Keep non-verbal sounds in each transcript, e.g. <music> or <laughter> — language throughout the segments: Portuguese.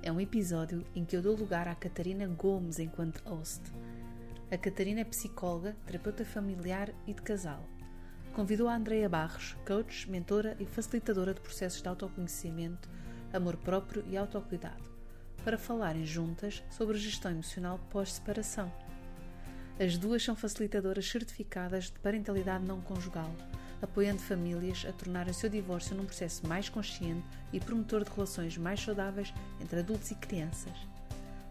É um episódio em que eu dou lugar à Catarina Gomes enquanto host. A Catarina é psicóloga, terapeuta familiar e de casal. Convidou a Andreia Barros, coach, mentora e facilitadora de processos de autoconhecimento, amor próprio e autocuidado, para falarem juntas sobre gestão emocional pós-separação. As duas são facilitadoras certificadas de parentalidade não conjugal apoiando famílias a tornarem o seu divórcio num processo mais consciente e promotor de relações mais saudáveis entre adultos e crianças.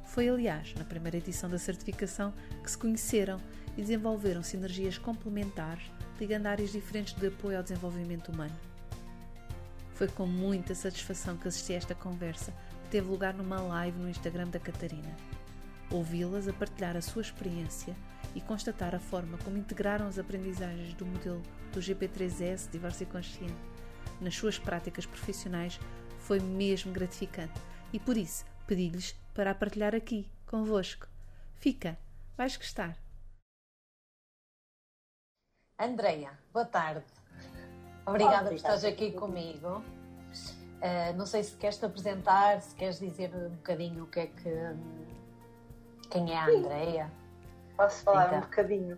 Foi, aliás, na primeira edição da certificação que se conheceram e desenvolveram sinergias complementares, ligando áreas diferentes de apoio ao desenvolvimento humano. Foi com muita satisfação que assisti a esta conversa, que teve lugar numa live no Instagram da Catarina. Ouvi-las a partilhar a sua experiência e constatar a forma como integraram as aprendizagens do modelo do GP3S Divórcio Consciente nas suas práticas profissionais foi mesmo gratificante e por isso pedi-lhes para a partilhar aqui convosco. Fica, vais gostar. Andreia, boa tarde. Obrigada por estares aqui comigo. Uh, não sei se queres te apresentar, se queres dizer um bocadinho o que é que. Quem é a Andreia? Posso falar então. um bocadinho?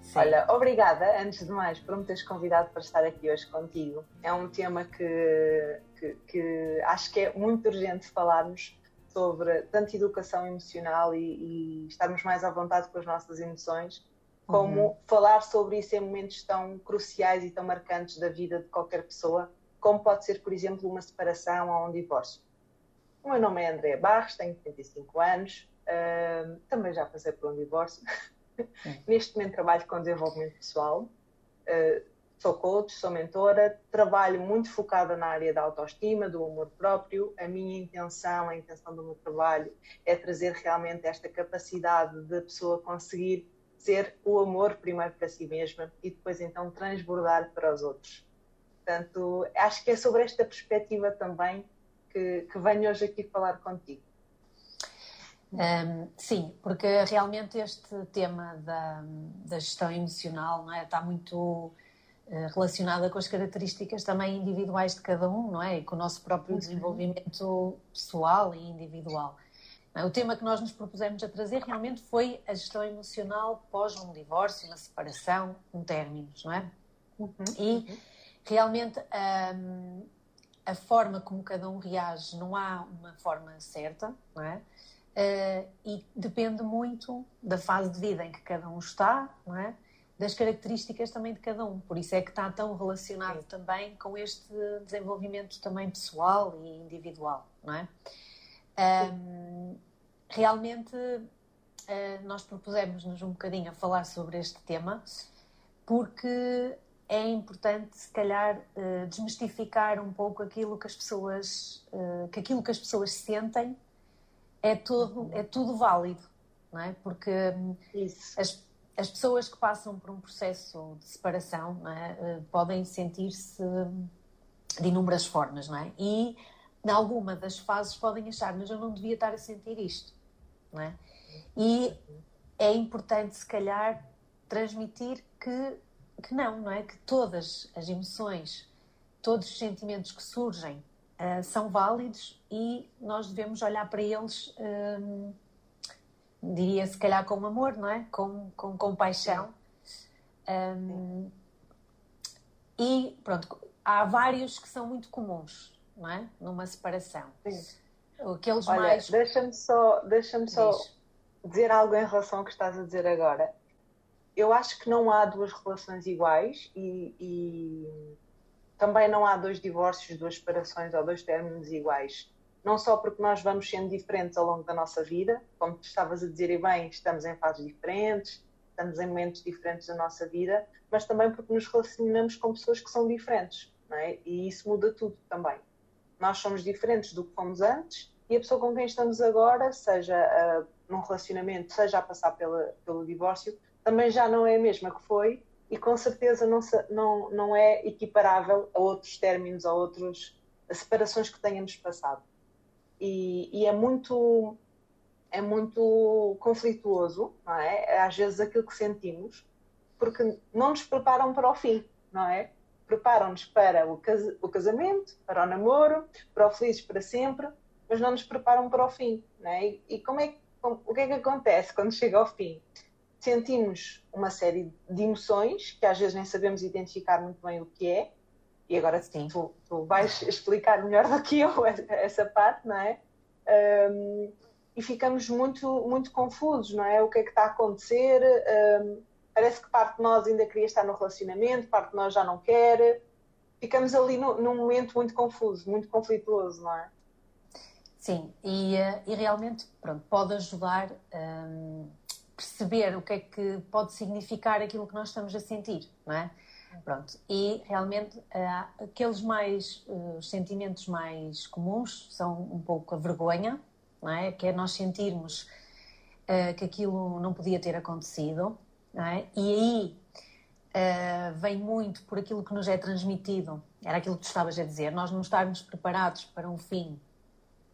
Sim. Olha, obrigada, antes de mais, por me teres convidado para estar aqui hoje contigo. É um tema que, que, que acho que é muito urgente falarmos sobre tanto educação emocional e, e, estarmos mais à vontade com as nossas emoções, como uhum. falar sobre isso em momentos tão cruciais e tão marcantes da vida de qualquer pessoa, como pode ser, por exemplo, uma separação ou um divórcio. O meu nome é Andréa Barros, tenho 35 anos, uh, também já passei por um divórcio. <laughs> Neste momento trabalho com desenvolvimento pessoal, uh, sou coach, sou mentora, trabalho muito focada na área da autoestima, do amor próprio. A minha intenção, a intenção do meu trabalho é trazer realmente esta capacidade de a pessoa conseguir ser o amor primeiro para si mesma e depois então transbordar para os outros. Portanto, acho que é sobre esta perspectiva também que, que venho hoje aqui falar contigo. Um, sim, porque realmente este tema da, da gestão emocional não é, está muito uh, relacionada com as características também individuais de cada um, não é? E com o nosso próprio uhum. desenvolvimento pessoal e individual. É? O tema que nós nos propusemos a trazer realmente foi a gestão emocional pós um divórcio, uma separação, um términos, não é? Uhum. E realmente um, a forma como cada um reage, não há uma forma certa, não é? Uh, e depende muito da fase de vida em que cada um está, não é? das características também de cada um. Por isso é que está tão relacionado Sim. também com este desenvolvimento também pessoal e individual, não é? Um, realmente uh, nós propusemos-nos um bocadinho a falar sobre este tema porque é importante se calhar uh, desmistificar um pouco aquilo que as pessoas que aquilo que as pessoas sentem é tudo, é tudo válido, não é? Porque hum, as, as pessoas que passam por um processo de separação é? Eh, podem sentir-se de inúmeras formas, não é? E em alguma das fases podem achar, mas eu não devia estar a sentir isto, não é? E é importante, se calhar, transmitir que, que não, não é? Que todas as emoções, todos os sentimentos que surgem uh, são válidos e nós devemos olhar para eles, um, diria se calhar com amor, não é? Com, com compaixão. Um, e pronto, há vários que são muito comuns, não é? Numa separação. Sim. Aqueles Olha, mais. Deixa-me só, deixa só dizer algo em relação ao que estás a dizer agora. Eu acho que não há duas relações iguais e, e também não há dois divórcios, duas separações ou dois términos iguais. Não só porque nós vamos sendo diferentes ao longo da nossa vida, como tu estavas a dizer e bem, estamos em fases diferentes, estamos em momentos diferentes da nossa vida, mas também porque nos relacionamos com pessoas que são diferentes, não é? E isso muda tudo também. Nós somos diferentes do que fomos antes e a pessoa com quem estamos agora, seja a num relacionamento, seja a passar pela, pelo divórcio, também já não é a mesma que foi e com certeza não, não, não é equiparável a outros términos, a outras separações que tenhamos passado. E, e, é muito é muito conflituoso, não é? Às vezes aquilo que sentimos, porque não nos preparam para o fim, não é? Preparam-nos para o, cas o casamento, para o namoro, para o felizes para sempre, mas não nos preparam para o fim, não é? E, e como é como, o que é que acontece quando chega ao fim? Sentimos uma série de emoções que às vezes nem sabemos identificar muito bem o que é, e agora sim, tu, tu vais explicar melhor do que eu <laughs> essa parte, não é? Um, e ficamos muito, muito confusos, não é? O que é que está a acontecer? Um, parece que parte de nós ainda queria estar no relacionamento, parte de nós já não quer. Ficamos ali no, num momento muito confuso, muito conflituoso, não é? Sim, e, eh, e realmente pronto, pode ajudar um, perceber o que é que pode significar aquilo que nós estamos a sentir, não é? Pronto, e realmente aqueles mais, uh, os sentimentos mais comuns são um pouco a vergonha, não é? Que é nós sentirmos uh, que aquilo não podia ter acontecido, não é? E aí uh, vem muito por aquilo que nos é transmitido, era aquilo que tu estavas a dizer, nós não estarmos preparados para um fim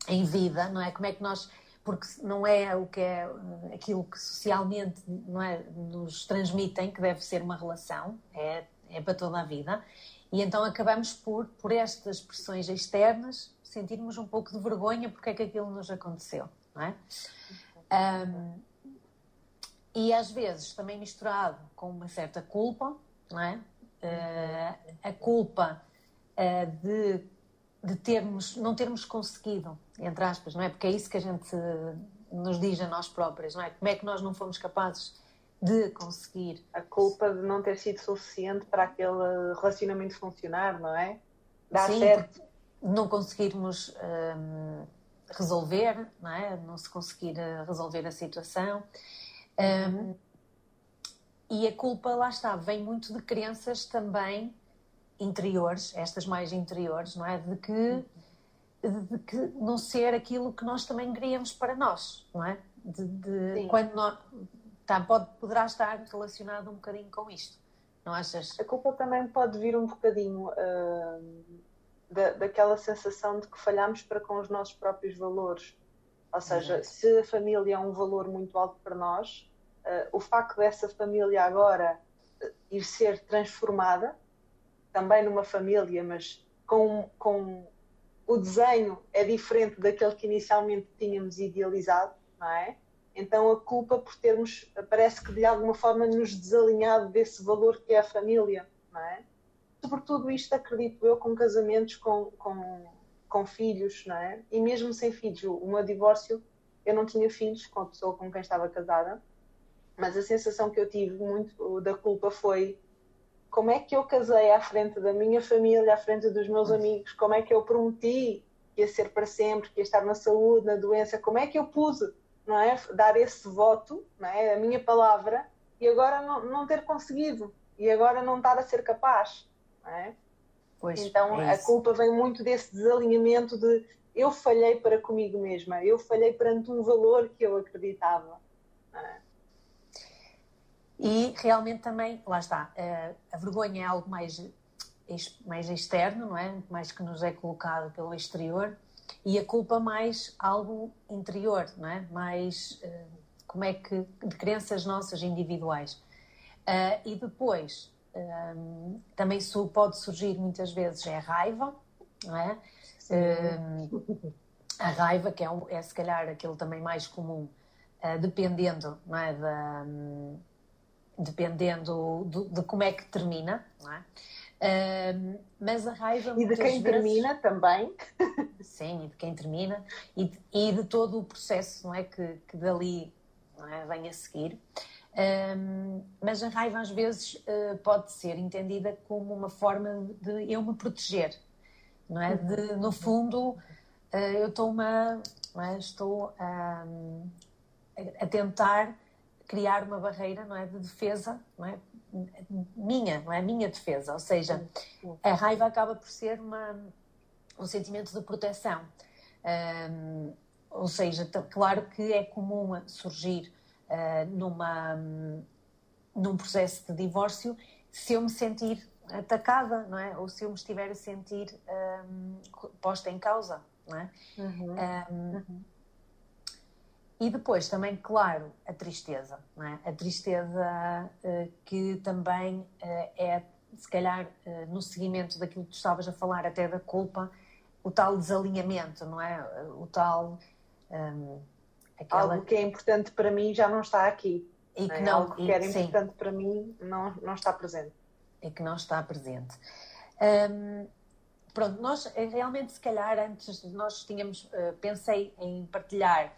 em vida, não é? Como é que nós porque não é o que é eh, aquilo que socialmente não é, nos transmitem que deve ser uma relação, é, é para toda a vida. E então acabamos por, por estas pressões externas, sentirmos um pouco de vergonha porque é que aquilo nos aconteceu, não é? Um, e às vezes também misturado com uma certa culpa, não é? Uh, a culpa uh, de, de termos, não termos conseguido, entre aspas, não é? Porque é isso que a gente nos diz a nós próprios, não é? Como é que nós não fomos capazes de conseguir? A culpa de não ter sido suficiente para aquele relacionamento funcionar, não é? Dar Sim, certo não conseguirmos um, resolver, não, é? não se conseguir eh, resolver a situação. Um, e a culpa, lá está, vem muito de crenças também interiores, estas mais interiores, não é? De que, de que não ser aquilo que nós também queríamos para nós, não é? De, de quando nós, tá, pode, poderá estar relacionado um bocadinho com isto, não achas? A culpa também pode vir um bocadinho. Uh da, daquela sensação de que falhamos para com os nossos próprios valores. Ou seja, uhum. se a família é um valor muito alto para nós, uh, o facto dessa família agora uh, ir ser transformada, também numa família, mas com, com o desenho é diferente daquele que inicialmente tínhamos idealizado, não é? Então a culpa por termos, parece que de alguma forma nos desalinhado desse valor que é a família, não é? sobretudo isto acredito eu com casamentos com, com, com filhos, não é? E mesmo sem filhos, o meu divórcio, eu não tinha filhos com a pessoa com quem estava casada, mas a sensação que eu tive muito da culpa foi como é que eu casei à frente da minha família, à frente dos meus amigos, como é que eu prometi que ia ser para sempre, que ia estar na saúde, na doença, como é que eu pude, não é? Dar esse voto, não é? A minha palavra, e agora não, não ter conseguido, e agora não estar a ser capaz. É? Pois, então é a culpa vem muito desse desalinhamento de eu falhei para comigo mesma, eu falhei perante um valor que eu acreditava. É? E realmente também, lá está, a vergonha é algo mais, mais externo, não é? Mais que nos é colocado pelo exterior, e a culpa mais algo interior, não é? Mais eh, como é que de crenças nossas individuais. Uh, e depois um, também pode surgir muitas vezes é a raiva, não é? A raiva, que é, um, é se calhar aquele também mais comum, uh, dependendo, não é? Da, um, dependendo do, de como é que termina, não é? mas a raiva e de quem vezes, termina também sim e de quem termina e de, e de todo o processo não é que, que dali é? vem a seguir um, mas a raiva às vezes uh, pode ser entendida como uma forma de eu me proteger, não é? De, no fundo, uh, eu estou uma, é? estou a, a tentar criar uma barreira, não é, de defesa, não é, minha, não é minha defesa, ou seja, a raiva acaba por ser uma, um sentimento de proteção. Um, ou seja, claro que é comum surgir uh, numa, num processo de divórcio se eu me sentir atacada, não é? Ou se eu me estiver a sentir um, posta em causa, não é? Uhum. Um, uhum. E depois também, claro, a tristeza, não é? A tristeza uh, que também uh, é, se calhar, uh, no seguimento daquilo que tu estavas a falar, até da culpa, o tal desalinhamento, não é? O tal. Um, aquela... Algo que é importante para mim já não está aqui. E que é? não, Algo que era importante para mim não, não está presente. E que não está presente. Um, pronto, nós realmente, se calhar, antes nós tínhamos, pensei em partilhar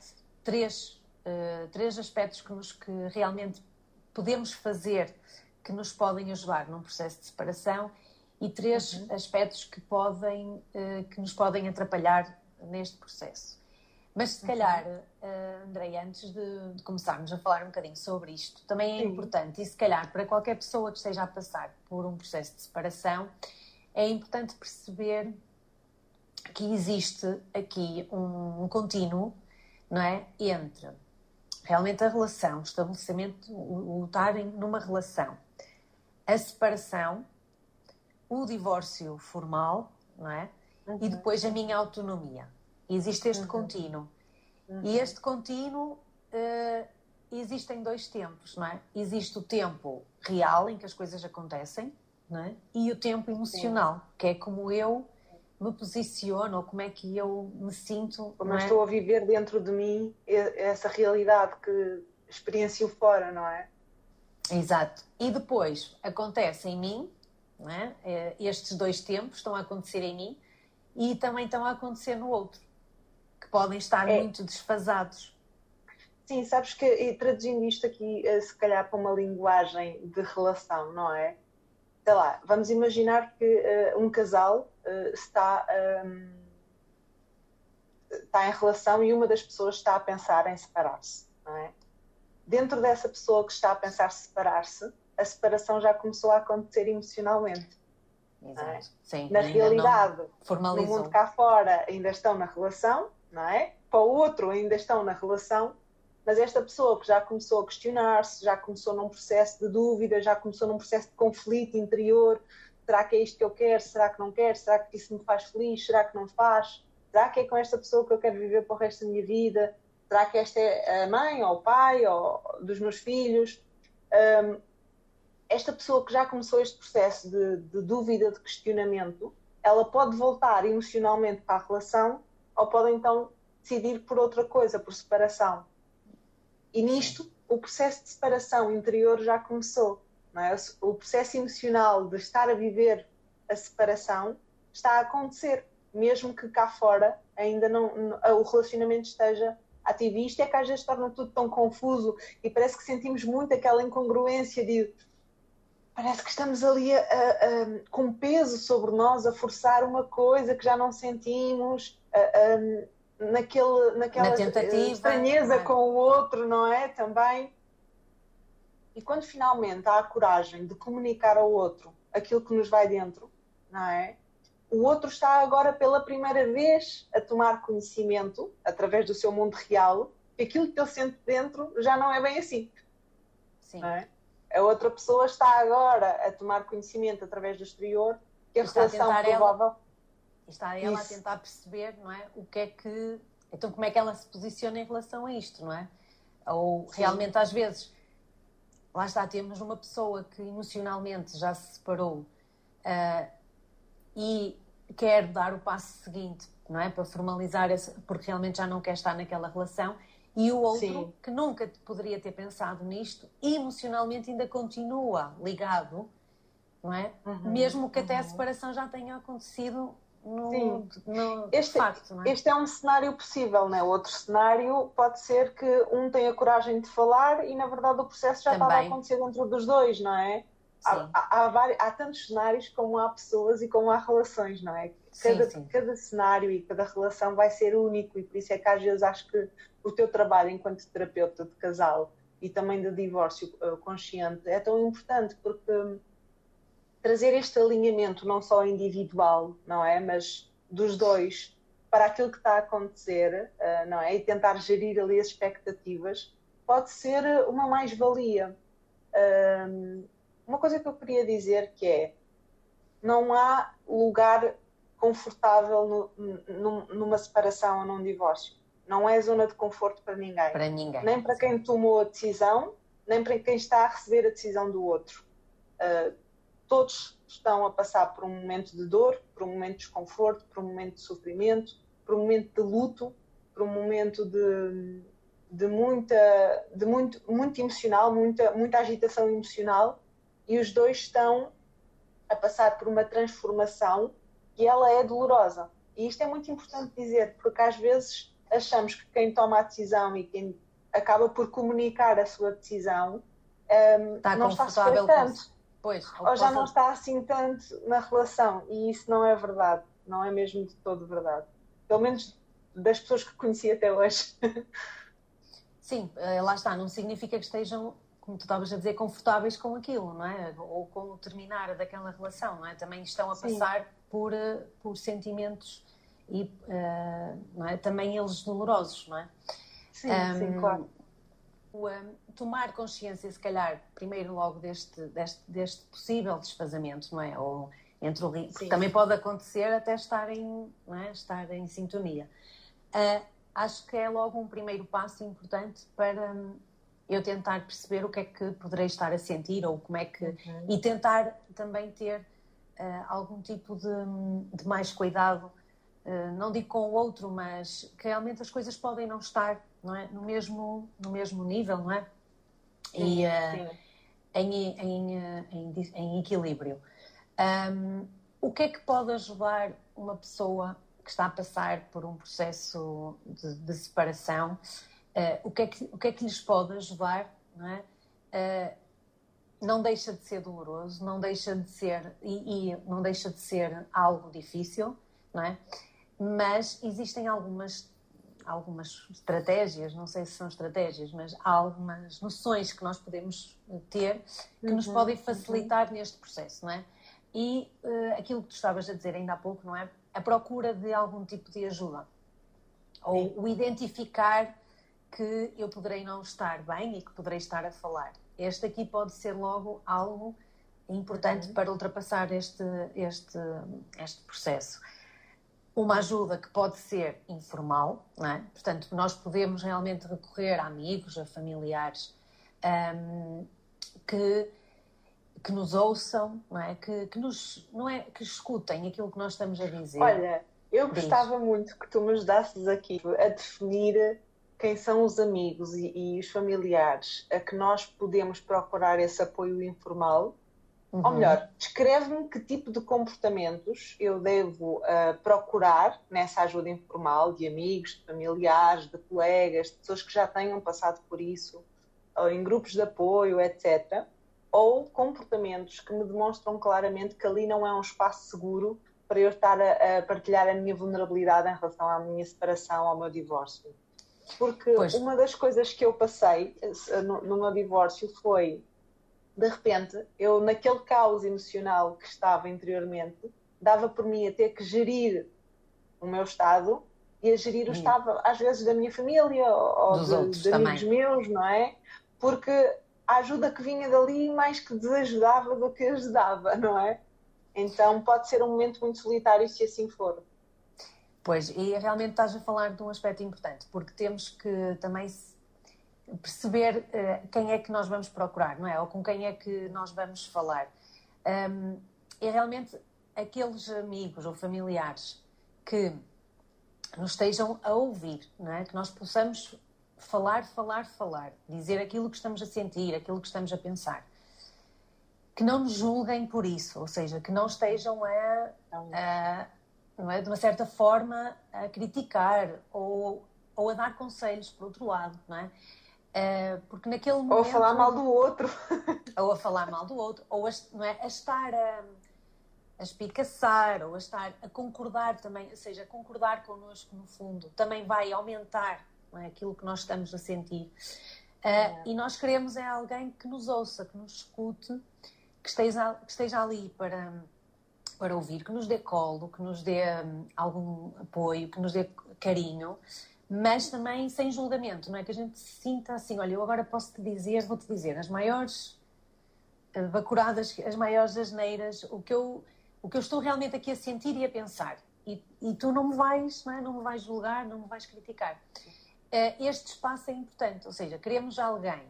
três, uh, três aspectos que, nos, que realmente podemos fazer que nos podem ajudar num processo de separação e três uhum. aspectos que, podem, uh, que nos podem atrapalhar neste processo. Mas se calhar, uh, Andrei, antes de, de, começarmos a falar um bocadinho sobre isto, também é Sim. importante, e se calhar para qualquer pessoa que esteja a passar por um processo de separação, é importante perceber que existe aqui um, um contínuo não é, entre realmente a relação, o estabelecimento, o, estarem numa relação, a separação o divórcio formal, não é? Uhum. E depois a minha autonomia. Existe este uhum. contínuo. Uhum. E este contínuo uh, existem dois tempos, não é? Existe o tempo real em que as coisas acontecem, não é? E o tempo emocional, Sim. que é como eu me posiciono, ou como é que eu me sinto. Como é? estou a viver dentro de mim essa realidade que experiencio fora, não é? Exato. E depois acontece em mim é? é? Estes dois tempos estão a acontecer em mim e também estão a acontecer no outro, que podem estar é. muito desfasados. Sim, sabes que, e traduzindo isto aqui, eh, se calhar para uma linguagem de relação, não é? Sei lá, vamos imaginar que uh, um casal uh, está, um, está em relação e uma das pessoas está a pensar em separar-se, não é? Dentro dessa pessoa que está a pensar separar-se, a separação já começou a acontecer emocionalmente. Exato. É? Sim, na realidade, no mundo cá fora ainda estão na relação, não é? Para o outro ainda estão na relação, mas esta pessoa que já começou a questionar-se, já começou num processo de dúvida, já começou num processo de conflito interior, será que é isto que eu quero, será que não quero, será que isso me faz feliz, será que não faz, será que é com esta pessoa que eu quero viver para o resto da minha vida, será que esta é a mãe ou o pai ou dos meus filhos, um, esta pessoa que já começou este processo de, de, dúvida, de questionamento, ela pode voltar emocionalmente para a relação ou pode então decidir por outra coisa, por separação. E nisto, o processo de separação interior já começou. É? O processo emocional de estar a viver a separação está a acontecer, mesmo que cá fora ainda não, o relacionamento esteja ativo. E isto é que às vezes torna tudo tão confuso e parece que sentimos muito aquela incongruência de parece que estamos ali a, a, a, com peso sobre nós a forçar uma coisa que já não sentimos, naquele, naquela Na tentativa, estranheza é? com o outro, não é? Também. E quando finalmente há a coragem de comunicar ao outro aquilo que nos vai dentro, não é? O outro está agora pela primeira vez a tomar conhecimento, através do seu mundo real, que aquilo que ele sente dentro já não é bem assim. Sim. É? a outra pessoa está agora a tomar conhecimento através do exterior que a está relação provável. Ela, está ela Isso. a tentar perceber, não é? O que é que. Então, como é que ela se posiciona em relação a isto, não é? Ou Sim. realmente, às vezes, lá está, temos uma pessoa que emocionalmente já se separou uh, e quer dar o passo seguinte, não é? Para formalizar, esse, porque realmente já não quer estar naquela relação e o outro, Sim. que nunca poderia ter pensado nisto, emocionalmente ainda continua ligado, não é? Uhum, Mesmo que até a uhum. separação já tenha acontecido no, Sim. no este, facto, é? Este é um cenário possível, não é? Outro cenário pode ser que um tenha coragem de falar e, na verdade, o processo já Também. estava a acontecer dentro dos dois, não é? Há, há, há, há, tantos cenários como há pessoas e como há relações, não é? Cada, sim, sim. cada cenário e cada relação vai ser único e por isso é que às vezes acho que o teu trabalho enquanto terapeuta de casal e também de divórcio uh, consciente é tão importante porque trazer este alinhamento não só individual, não é? Mas dos dois para aquilo que está a acontecer, uh, não é? E tentar gerir ali as expectativas, pode ser uma mais-valia. Uma coisa que eu queria dizer que é, não há lugar confortável no, numa separação ou num divórcio. Não é zona de conforto para ninguém. Para ninguém. Nem para quem tomou a decisão, nem para quem está a receber a decisão do outro. Uh, todos estão a passar por um momento de dor, por um momento de desconforto, por um momento de sofrimento, por um momento de luto, por um momento de, de muita, de muito, muito emocional, muita, muita agitação emocional, e os dois estão a passar por uma transformação e ela é dolorosa. E isto é muito importante dizer, porque às vezes achamos que quem toma a decisão e quem acaba por comunicar a sua decisão um, está não está a sofrer tanto. Pois, ou já não está assim tanto na relação. E isso não é verdade. Não é mesmo de todo verdade. Pelo menos das pessoas que conheci até hoje. <laughs> Sim, eh, lá está. Não significa que estejam, como tu estavas a dizer, confortáveis com aquilo, não é? Ou com o terminar daquela relação, não é? Também estão a passar por, eh, por sentimentos e uh, é? também eles dolorosos, não é? Sim, um, sim, claro. Tomar consciência, se calhar, primeiro logo deste, deste, deste possível desfazamento, não é? Ou entre o porque também pode acontecer até estar em, não é? estar em sintonia. Uh, acho que é logo um primeiro passo importante para um, eu tentar perceber o que é que poderei estar a sentir ou como é que uhum. e tentar também ter uh, algum tipo de, de mais cuidado uh, não digo com o outro mas que realmente as coisas podem não estar não é? No mesmo no mesmo nível não é? E uh, em, em, em, em, equilíbrio. Um, o que é que pode ajudar uma pessoa que está a passar por um processo de, de separação, uh, o, que é que, o que é que lhes pode ajudar, não é? Uh, não deixa de ser doloroso, não deixa de ser e, e, não deixa de ser algo difícil, não é? Mas existem algumas algumas estratégias, não sei se são estratégias, mas há algumas noções que nós podemos ter que uhum, nos podem facilitar uhum. neste processo, não é? E uh, aquilo que tu estavas a dizer ainda há pouco, não é? a procura de algum tipo de ajuda. Ou o identificar que eu poderei não estar bem e que poderei estar a falar. Este aqui pode ser logo algo importante uhum. para ultrapassar este, este, este processo. Uma ajuda que pode ser informal, é? portanto, nós podemos realmente recorrer a amigos, a familiares um, que que nos ouçam, não é? Que, que, nos, não é? que escutem aquilo que nós estamos a dizer. Olha, eu Diz. gostava muito que tu me ajudasses aqui a definir quem são os amigos e, e, os familiares a que nós podemos procurar esse apoio informal. Uhum. Ou melhor, descreve-me que tipo de comportamentos eu devo uh, procurar nessa ajuda informal de amigos, de familiares, de colegas, de pessoas que já tenham passado por isso, ou em grupos de apoio, etc ou comportamentos que me demonstram claramente que ali não é um espaço seguro para eu estar a, a partilhar a minha vulnerabilidade em relação à minha separação, ao meu divórcio. Porque pois. uma das coisas que eu passei eh, no, no meu divórcio foi, de repente, eu naquele caos emocional que estava interiormente, dava por mim a ter que gerir o meu estado e a gerir o hum. estado, às vezes, da minha família ou de, de amigos meus, não é? Porque a ajuda que vinha dali mais que desajudava do que ajudava, <laughs> não é? Então pode ser um momento muito solitário se assim for. Pois, e realmente estás a falar de um aspecto importante, porque temos que também perceber uh, quem é que nós vamos procurar, não é? Ou com quem é que nós vamos falar. Um, e realmente aqueles amigos ou familiares que nos estejam a ouvir, não é? Que nós possamos falar, falar, falar, dizer aquilo que estamos a sentir, aquilo que estamos a pensar. Que não nos julguem por isso, ou seja, que não estejam a, a não é, de uma certa forma, a criticar ou, ou a dar conselhos, por outro lado, não é? Uh, porque naquele momento... <laughs> Ou a falar mal do outro. ou a falar mal do outro, ou a, não é, a estar a, a espicaçar, ou a estar a concordar também, ou seja, concordar connosco no fundo, também vai aumentar é? aquilo que nós estamos a sentir. Uh, e nós queremos é alguém que nos ouça, que nos escute, que esteja, que esteja ali para, para ouvir, que nos dê colo, que nos dê hum, algum apoio, que nos dê carinho, mas também sem julgamento, não é? Que a gente se sinta assim, olha, eu agora posso te dizer, vou-te dizer, as maiores eh, bacuradas, as maiores asneiras, o que eu, o que eu estou realmente aqui a sentir e a pensar. E, e tu não me vais, não, é? não me vais julgar, não me vais criticar. Uh, este espaço é importante, ou seja, queremos alguém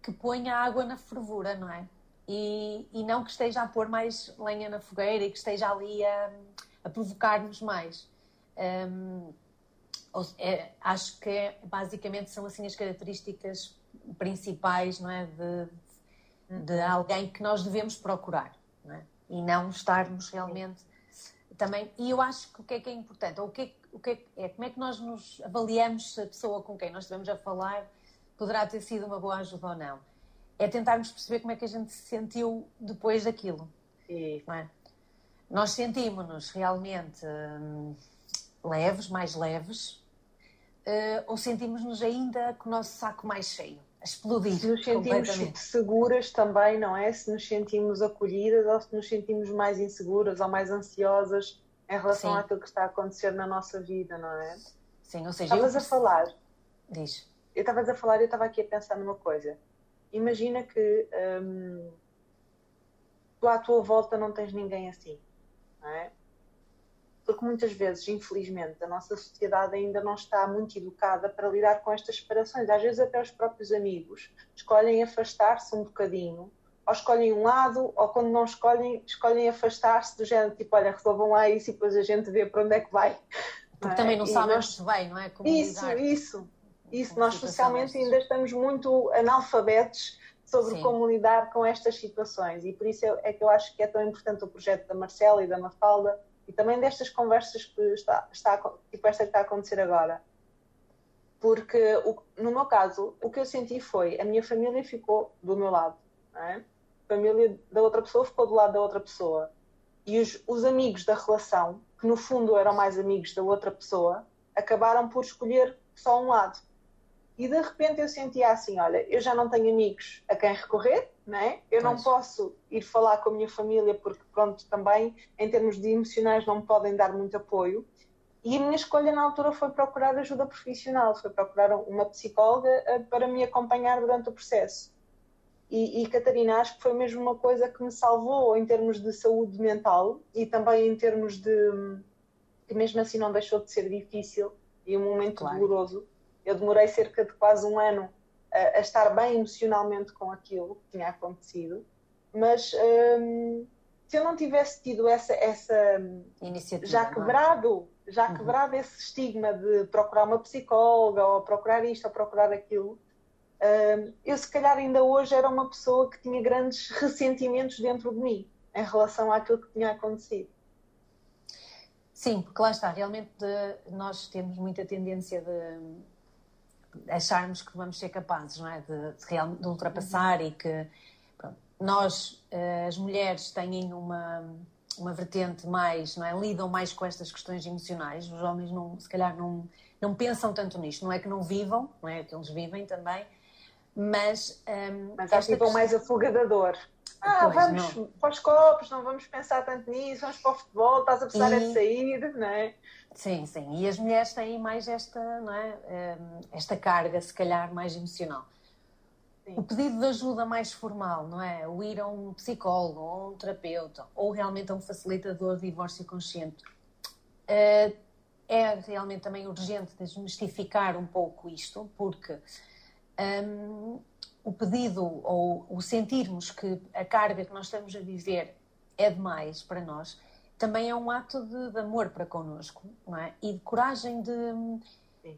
que ponha água na fervura, não é? E, e não que esteja a pôr mais lenha na fogueira e que esteja ali a, a provocar-nos mais. Um, é, acho que é, basicamente são assim as características principais não é, de, de alguém que nós devemos procurar não é? e não estarmos realmente também. E eu acho que o que é que é importante, ou o que é, o que é, é como é que nós nos avaliamos se a pessoa com quem nós estivemos a falar poderá ter sido uma boa ajuda ou não. É tentarmos perceber como é que a gente se sentiu depois daquilo. É? Nós sentimos-nos realmente hum, leves, mais leves, uh, ou sentimos-nos ainda com o nosso saco mais cheio, a explodir. Se nos sentimos seguras também, não é? Se nos sentimos acolhidas ou se nos sentimos mais inseguras ou mais ansiosas em relação Sim. àquilo que está a acontecer na nossa vida, não é? Sim, ou seja, estavas eu... a falar. Diz. Eu estava a falar e eu estava aqui a pensar numa coisa. Imagina que hum, tu à tua volta não tens ninguém assim, não é? Porque muitas vezes, infelizmente, a nossa sociedade ainda não está muito educada para lidar com estas separações. Às vezes, até os próprios amigos escolhem afastar-se um bocadinho, ou escolhem um lado, ou quando não escolhem, escolhem afastar-se do género, tipo, olha, resolvam lá isso e depois a gente vê para onde é que vai. Porque é? também não sabem nós... bem, não é? Como isso, lidar. isso. Isso, nós socialmente ainda estamos muito analfabetos sobre Sim. como lidar com estas situações e por isso é que eu acho que é tão importante o projeto da Marcela e da Mafalda e também destas conversas que está, está tipo esta que está a acontecer agora. Porque, o, no meu caso, o que eu senti foi a minha família ficou do meu lado, é? a família da outra pessoa ficou do lado da outra pessoa. E os, os amigos da relação, que no fundo eram mais amigos da outra pessoa, acabaram por escolher só um lado. E de repente eu sentia assim: olha, eu já não tenho amigos a quem recorrer, né? eu não posso ir falar com a minha família porque, pronto, também em termos de emocionais não me podem dar muito apoio. E a minha escolha na altura foi procurar ajuda profissional, foi procurar uma psicóloga eh, para me acompanhar durante o processo. E, e, Catarina, acho que foi mesmo uma coisa que me salvou em termos de saúde mental e também em termos de. que mesmo assim não deixou de ser difícil e um momento claro. doloroso eu demorei cerca de quase um ano a, a estar bem emocionalmente com aquilo que tinha acontecido, mas hum, se eu não tivesse tido essa, essa Iniciativa, já é? quebrado, já uhum. quebrado esse estigma de procurar uma psicóloga ou procurar isto ou procurar aquilo, hum, eu se calhar ainda hoje era uma pessoa que tinha grandes ressentimentos dentro de mim em relação àquilo que tinha acontecido. Sim, porque lá está, realmente nós temos muita tendência de acharmos que vamos ser capazes não é? de, de, de ultrapassar e que pronto, nós, eh, as mulheres, têm uma, uma vertente mais, não é? lidam mais com estas questões emocionais. Os homens, não, se calhar, não, não pensam tanto nisto. Não é que não vivam, não é que eles vivem também, mas. Um, ehm, mas ativam mais a fuga da dor. Ah, pois, vamos não. para os copos, não vamos pensar tanto nisso, vamos para o futebol, estás a precisar e... de sair, não é? Sim, sim. E as mulheres têm mais esta, não é? Ehm, esta carga, se calhar, mais emocional. Sim. O pedido de ajuda mais formal, não é? O ir a um psicólogo, ou a um terapeuta, ou realmente a um facilitador de divórcio consciente, eh, é realmente também urgente desmistificar um pouco isto, porque um, o pedido ou o sentirmos que a carga que nós estamos a viver é demais para nós também é um ato de, de amor para connosco não é? e de coragem de.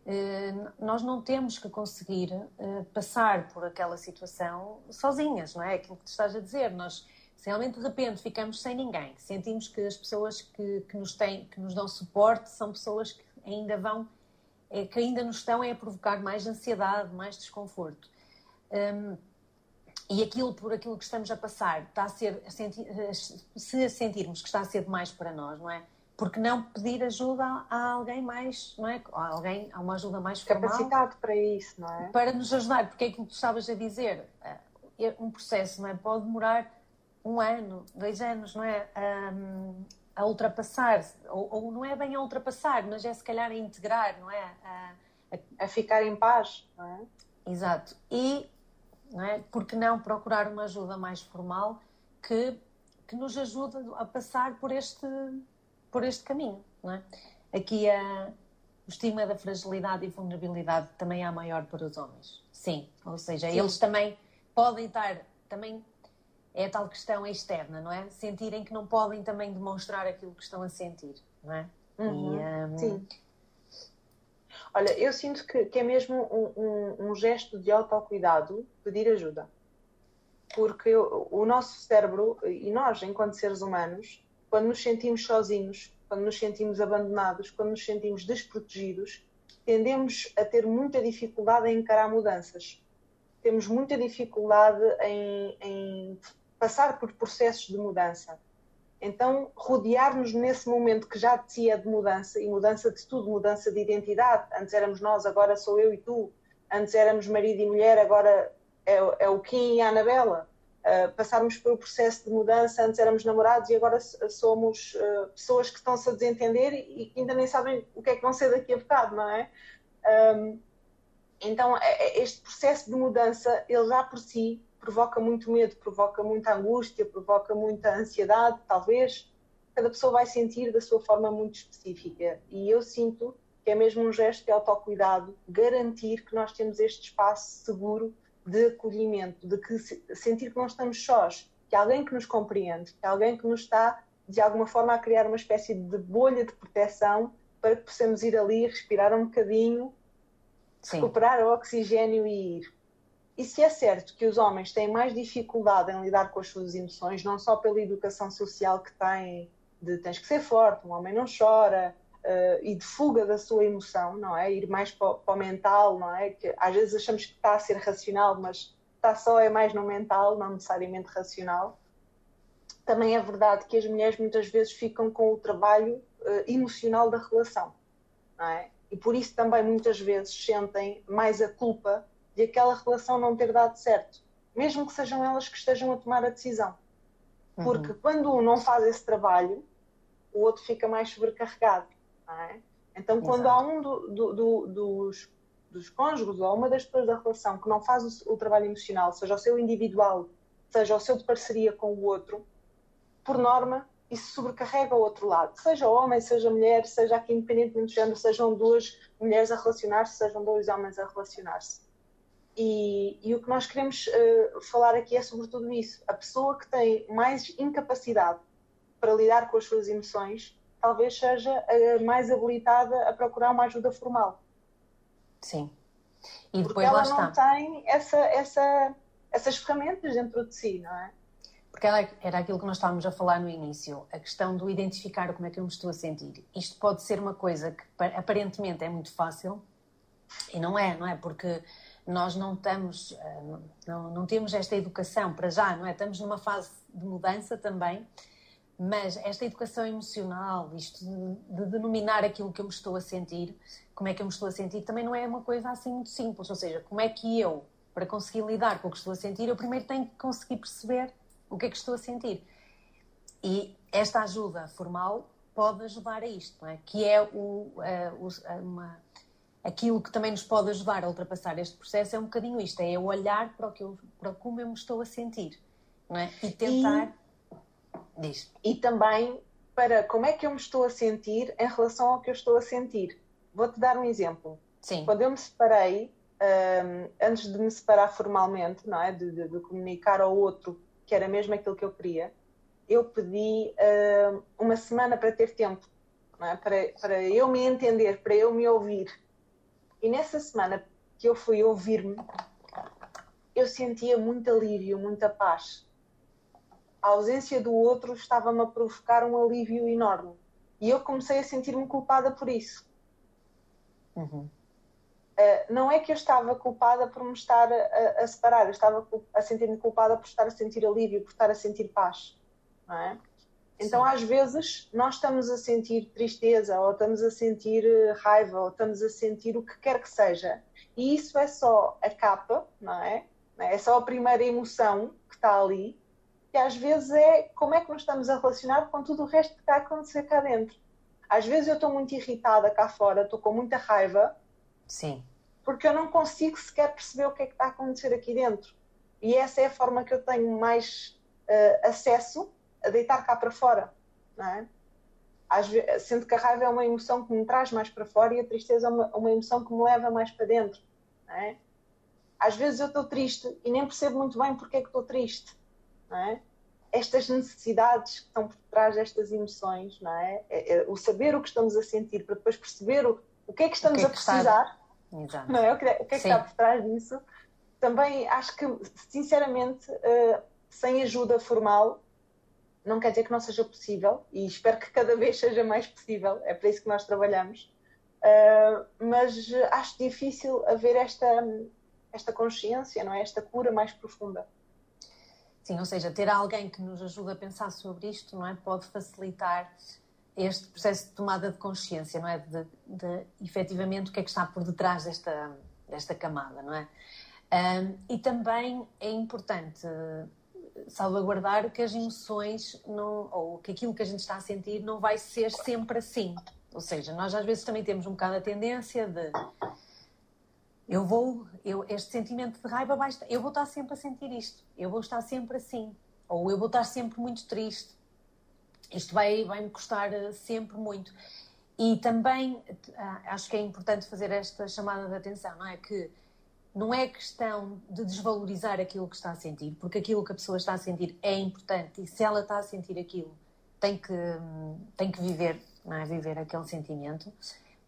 Eh, nós não temos que conseguir eh, passar por aquela situação sozinhas, não é? Aquilo que tu estás a dizer. Nós, se realmente de repente ficamos sem ninguém, sentimos que as pessoas que, que, nos, têm, que nos dão suporte são pessoas que ainda vão, é, que ainda nos estão a provocar mais ansiedade, mais desconforto. Um, e aquilo por aquilo que estamos a passar está a ser a sentir, se sentirmos que está a ser demais para nós, não é? Porque não pedir ajuda a, alguém mais, não é? A alguém, a uma ajuda mais formal. Capacitado para isso, não é? Para nos ajudar, porque é aquilo que tu estavas a dizer, eh, um processo, não é? Pode demorar um ano, dois anos, não é? Um, a ultrapassar, ou, ou, não é bem a ultrapassar, mas é se calhar a integrar, não é? A, a... a ficar em paz, não é? Exato. E, não é? Porque não procurar uma ajuda mais formal que, que nos ajude a passar por este, por este caminho, não é? Aqui a, o estigma da fragilidade e vulnerabilidade também é maior para os homens. Sim, ou seja, Sim. eles também podem estar, também é a tal questão externa, não é? Sentirem que não podem também demonstrar aquilo que estão a sentir, não é? Uhum. E, um... Sim. Olha, eu sinto que, que é mesmo um, um, um, gesto de autocuidado pedir ajuda. Porque o, nosso cérebro, e nós, enquanto seres humanos, quando nos sentimos sozinhos, quando nos sentimos abandonados, quando nos sentimos desprotegidos, tendemos a ter muita dificuldade em encarar mudanças. Temos muita dificuldade em, em passar por processos de mudança. Então, rodear-nos nesse momento que já de si é de mudança, e mudança de tudo, mudança de identidade. Antes éramos nós, agora sou eu e tu. Antes éramos marido e mulher, agora é, é o Kim e a Anabela. Uh, passarmos pelo processo de mudança, antes éramos namorados e agora somos uh, pessoas que estão-se a desentender e que ainda nem sabem o que é que vão ser daqui a bocado, não é? Um, então, é, é, este processo de mudança, ele já por si provoca muito medo, provoca muita angústia, provoca muita ansiedade, talvez. Cada pessoa vai sentir da sua forma muito específica. E eu sinto que é mesmo um gesto de autocuidado garantir que nós temos este espaço seguro de acolhimento, de que sentir que não estamos sós, que há alguém que nos compreende, que há alguém que nos está, de alguma forma, a criar uma espécie de bolha de proteção para que possamos ir ali, respirar um bocadinho, Sim. recuperar o oxigênio e ir. E se é certo que os homens têm mais dificuldade em lidar com as suas emoções, não só pela educação social que têm, de tens que ser forte, um homem não chora, uh, e de fuga da sua emoção, não é? Ir mais para, o mental, não é? Que às vezes achamos que está a ser racional, mas está só é mais no mental, não necessariamente racional. Também é verdade que as mulheres muitas vezes ficam com o trabalho uh, emocional da relação, não é? E por isso também muitas vezes sentem mais a culpa de aquela relação não ter dado certo, mesmo que sejam elas que estejam a tomar a decisão. Uhum. Porque uhum. quando um não faz esse trabalho, o outro fica mais sobrecarregado. É? Então, quando Exato. há um do, do, do, dos, dos cônjuges ou uma das pessoas da relação que não faz o, o trabalho emocional, seja o seu individual, seja o seu de parceria com o outro, por norma, isso sobrecarrega o outro lado. Seja homem, seja mulher, seja aqui independentemente do género, sejam duas mulheres a relacionar-se, sejam dois homens a relacionar-se. E, e, o que nós queremos uh, falar aqui é sobretudo isso. A pessoa que tem mais incapacidade para lidar com as suas emoções talvez seja uh, mais habilitada a procurar uma ajuda formal. Sim. E depois Porque ela não está. tem essa, essa, essas ferramentas dentro de si, não é? Porque era aquilo que nós estávamos a falar no início, a questão do identificar como é que eu me estou a sentir. Isto pode ser uma coisa que aparentemente é muito fácil e não é, não é? Porque nós não estamos, eh, não, não temos esta educação para já, não é? Estamos numa fase de mudança também, mas esta educação emocional, isto de, de, denominar aquilo que eu me estou a sentir, como é que eu me estou a sentir, também não é uma coisa assim muito simples. Ou seja, como é que eu, para conseguir lidar com o que estou a sentir, eu primeiro tenho que conseguir perceber o que é que estou a sentir. E esta ajuda formal pode ajudar a isto, não é? Que é o, uh, uma aquilo que também nos pode ajudar a ultrapassar este processo é um bocadinho isto, é olhar para, o que eu, para como eu me estou a sentir não é? e tentar. E, Diz. e também para como é que eu me estou a sentir em relação ao que eu estou a sentir. Vou-te dar um exemplo. Sim. Quando eu me separei, um, antes de me separar formalmente, não é? De, de, de, comunicar ao outro que era mesmo aquilo que eu queria, eu pedi um, uma semana para ter tempo, é? para, para eu me entender, para eu me ouvir e nessa semana que eu fui ouvir-me, eu sentia muito alívio, muita paz. A ausência do outro estava-me a provocar um alívio enorme. E eu comecei a sentir-me culpada por isso. Uhum. Uh, não é que eu estava culpada por me estar a, a separar, eu estava a sentir-me culpada por estar a sentir alívio, por estar a sentir paz. Não é? Então, Sim. às vezes, nós estamos a sentir tristeza, ou estamos a sentir eh, raiva, ou estamos a sentir o que quer que seja. E isso é só a capa, não é? É só a primeira emoção que está ali. que às vezes é como é que nós estamos a relacionar com tudo o resto que está a acontecer cá dentro. Às vezes eu estou muito irritada cá fora, estou com muita raiva. Sim. Porque eu não consigo sequer perceber o que é que está a acontecer aqui dentro. E essa é a forma que eu tenho mais uh, acesso a deitar cá para fora. Não é? Às vezes, sendo que a raiva é uma emoção que me traz mais para fora e a tristeza é uma, uma emoção que me leva mais para dentro. Não é? Às vezes eu estou triste e nem percebo muito bem porque é que estou triste. Não é? Estas necessidades que estão por trás destas emoções, não é? é, é o saber o que estamos a sentir para depois perceber o, o que é que estamos que é que a precisar, está... não é? O que é, o que, é que está por trás disso. Também acho que, sinceramente, uh, sem ajuda formal, não quer dizer que não seja possível e espero que cada vez seja mais possível, é para isso que nós trabalhamos. Uh, mas acho difícil haver esta esta consciência, não é? Esta cura mais profunda. Sim, ou seja, ter alguém que nos ajude a pensar sobre isto, não é? Pode facilitar este processo de tomada de consciência, não é? De, de efetivamente o que é que está por detrás desta, desta camada, não é? Um, e também é importante salvaguardar que as emoções não, ou que aquilo que a gente está a sentir não vai ser sempre assim. Ou seja, nós às vezes também temos um bocado a tendência de eu vou, eu, este sentimento de raiva vai estar, eu vou estar sempre a sentir isto, eu vou estar sempre assim, ou eu vou estar sempre muito triste. Isto vai, vai me custar eh, sempre muito. E também ah, acho que é importante fazer esta chamada de atenção, não é? Que não é questão de desvalorizar aquilo que está a sentir, porque aquilo que a pessoa está a sentir é importante e se ela está a sentir aquilo, tem que, tem que viver, não é? Viver aquele sentimento,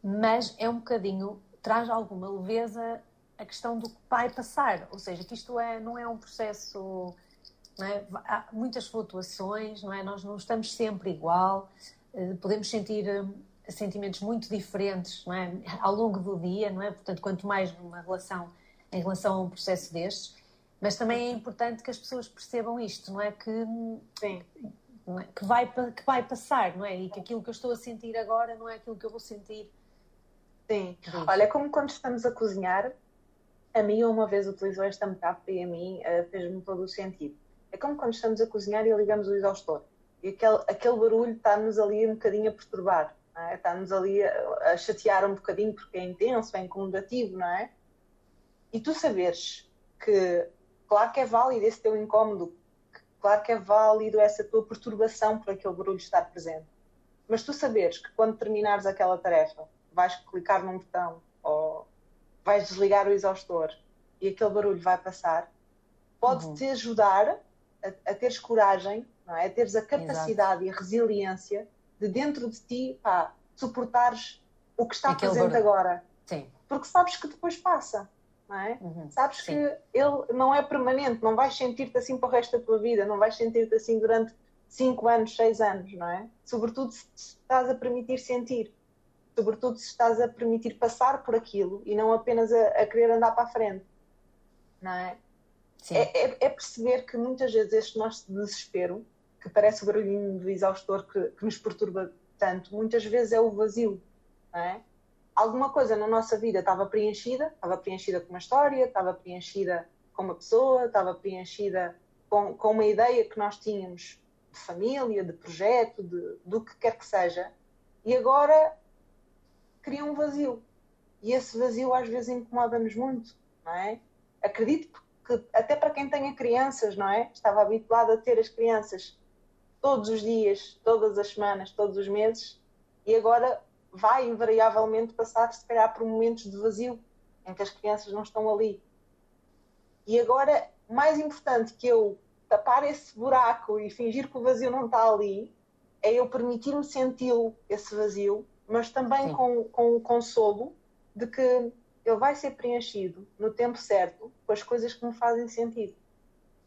mas é um bocadinho traz alguma leveza a questão do que vai passar, ou seja, que isto é, não é um processo, é? há muitas flutuações, não é? Nós não estamos sempre igual, eh, podemos sentir eh, sentimentos muito diferentes, não é? Ao longo do dia, não é? Portanto, quanto mais numa relação, em relação a um processo destes, mas também é importante que as pessoas percebam isto, não é? Que, Sim. É? que, vai, que vai passar, não é? E que aquilo que eu estou a sentir agora não é aquilo que eu vou sentir Sim. Olha, é como quando estamos a cozinhar, a mim uma vez utilizou esta metáfora e a mim uh, fez-me todo o sentido. É como quando estamos a cozinhar e ligamos o exaustor. E aquele, aquele barulho está-nos ali um bocadinho a perturbar, é? está-nos ali a, a, chatear um bocadinho porque é intenso, é incomodativo, não é? E tu saberes que, claro que é válido esse teu incómodo, claro que é válido essa tua perturbação por aquele barulho estar presente, mas tu saberes que quando terminares aquela tarefa vais clicar num botão ou vais desligar o exaustor e aquele barulho vai passar, pode-te uhum. ajudar a, a, teres coragem, não é? a teres a capacidade Exato. e a resiliência de dentro de ti pá, suportares o que está aquele presente barulho. agora. Sim. Porque sabes que depois passa. Não é? Uhum. Sabes Sim. que ele não é permanente, não vais sentir-te assim para o resto da tua vida, não vais sentir-te assim durante 5 anos, 6 anos, não é? Sobretudo se estás a permitir sentir sobretudo se estás a permitir passar por aquilo e não apenas a, a querer andar para a frente, não é? É, é, é, perceber que muitas vezes este nosso desespero, que parece o barulhinho do exaustor que, que nos perturba tanto, muitas vezes é o vazio, não é? Alguma coisa na nossa vida estava preenchida, estava preenchida com uma história, estava preenchida com uma pessoa, estava preenchida com, com uma ideia que nós tínhamos de família, de projeto, de, do que quer que seja, e agora cria um vazio. E esse vazio às vezes incomoda-nos muito, não é? Acredito que até para quem tenha crianças, não é? Estava habituado a ter as crianças todos os dias, todas as semanas, todos os meses, e agora vai invariavelmente passar, se calhar, por momentos de vazio em que as crianças não estão ali. E agora, mais importante que eu tapar esse buraco e fingir que o vazio não está ali, é eu permitir-me senti-lo, esse vazio, mas também com, com o consolo de que ele vai ser preenchido no tempo certo com as coisas que me fazem sentido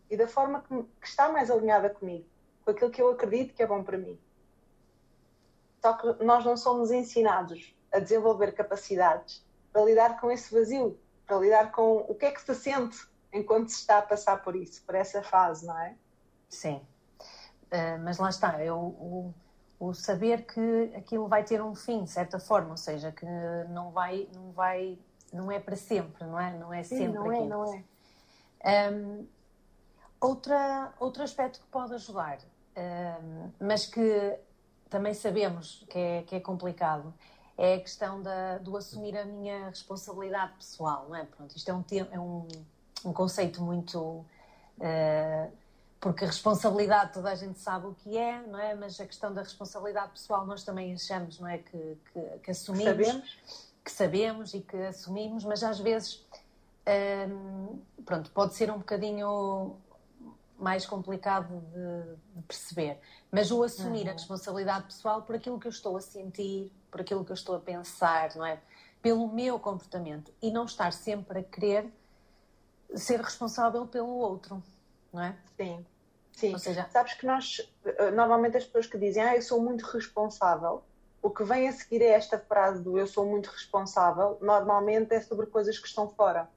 e da forma que, que está mais alinhada comigo, com aquilo que eu acredito que é bom para mim. Só que nós não somos ensinados a desenvolver capacidades para lidar com esse vazio, para lidar com o que é que se sente enquanto se está a passar por isso, por essa fase, não é? Sim. Uh, mas lá está, eu, o, o saber que aquilo vai ter um fim, de certa forma, ou seja, que não vai, não vai, não é para sempre, não é? Não é Sim, sempre não aquilo. é, não é. Um, Outra, outro aspecto que pode ajudar, uh, mas que também sabemos que é, que é complicado, é a questão da, do assumir a minha responsabilidade pessoal, não é? Pronto, isto é um, é um, um conceito muito. Uh, porque responsabilidade toda a gente sabe o que é, não é? Mas a questão da responsabilidade pessoal nós também achamos, não é? Que, que, que assumimos. Sabemos. Que sabemos e que assumimos, mas às vezes. Um, pronto, pode ser um bocadinho mais complicado de, de perceber. Mas o assumir uhum. a responsabilidade pessoal por aquilo que eu estou a sentir, por aquilo que eu estou a pensar, não é? Pelo meu comportamento e não estar sempre a querer ser responsável pelo outro, não é? Sim. Sim. Ou seja, sabes que nós eh, normalmente as pessoas que dizem ah, eu sou muito responsável, o que vem a seguir é esta frase do eu sou muito responsável, normalmente é sobre coisas que estão fora.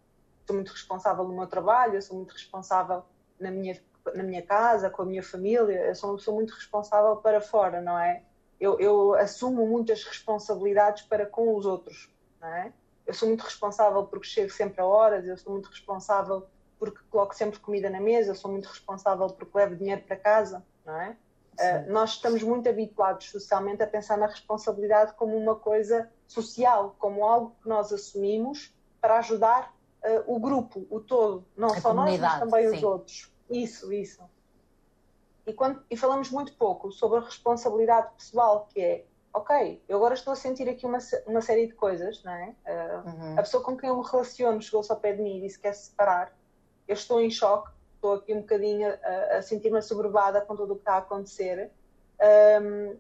Sou muito responsável no meu trabalho, eu sou muito responsável na minha, na minha casa, com a minha família, eu sou, sou muito responsável para fora, não é? Eu, eu, assumo muitas responsabilidades para com os outros, não é? Eu sou muito responsável porque chego sempre a horas, eu sou muito responsável porque coloco sempre comida na mesa, eu sou muito responsável porque levo dinheiro para casa, não é? Uh, nós estamos muito habituados socialmente a pensar na responsabilidade como uma coisa social, como algo que nós assumimos para ajudar uh, o grupo, o todo, não a só nós, mas também sim. os outros. Isso, isso. E, quando, e falamos muito pouco sobre a responsabilidade pessoal, que é, ok, eu agora estou a sentir aqui uma, uma série de coisas, não é? Uh, uhum. A pessoa com quem eu me relaciono chegou-se ao pé de mim e disse que quer se separar. Eu estou em choque, estou aqui um bocadinho a, a sentir-me assoberbada com tudo o que está a acontecer. Um,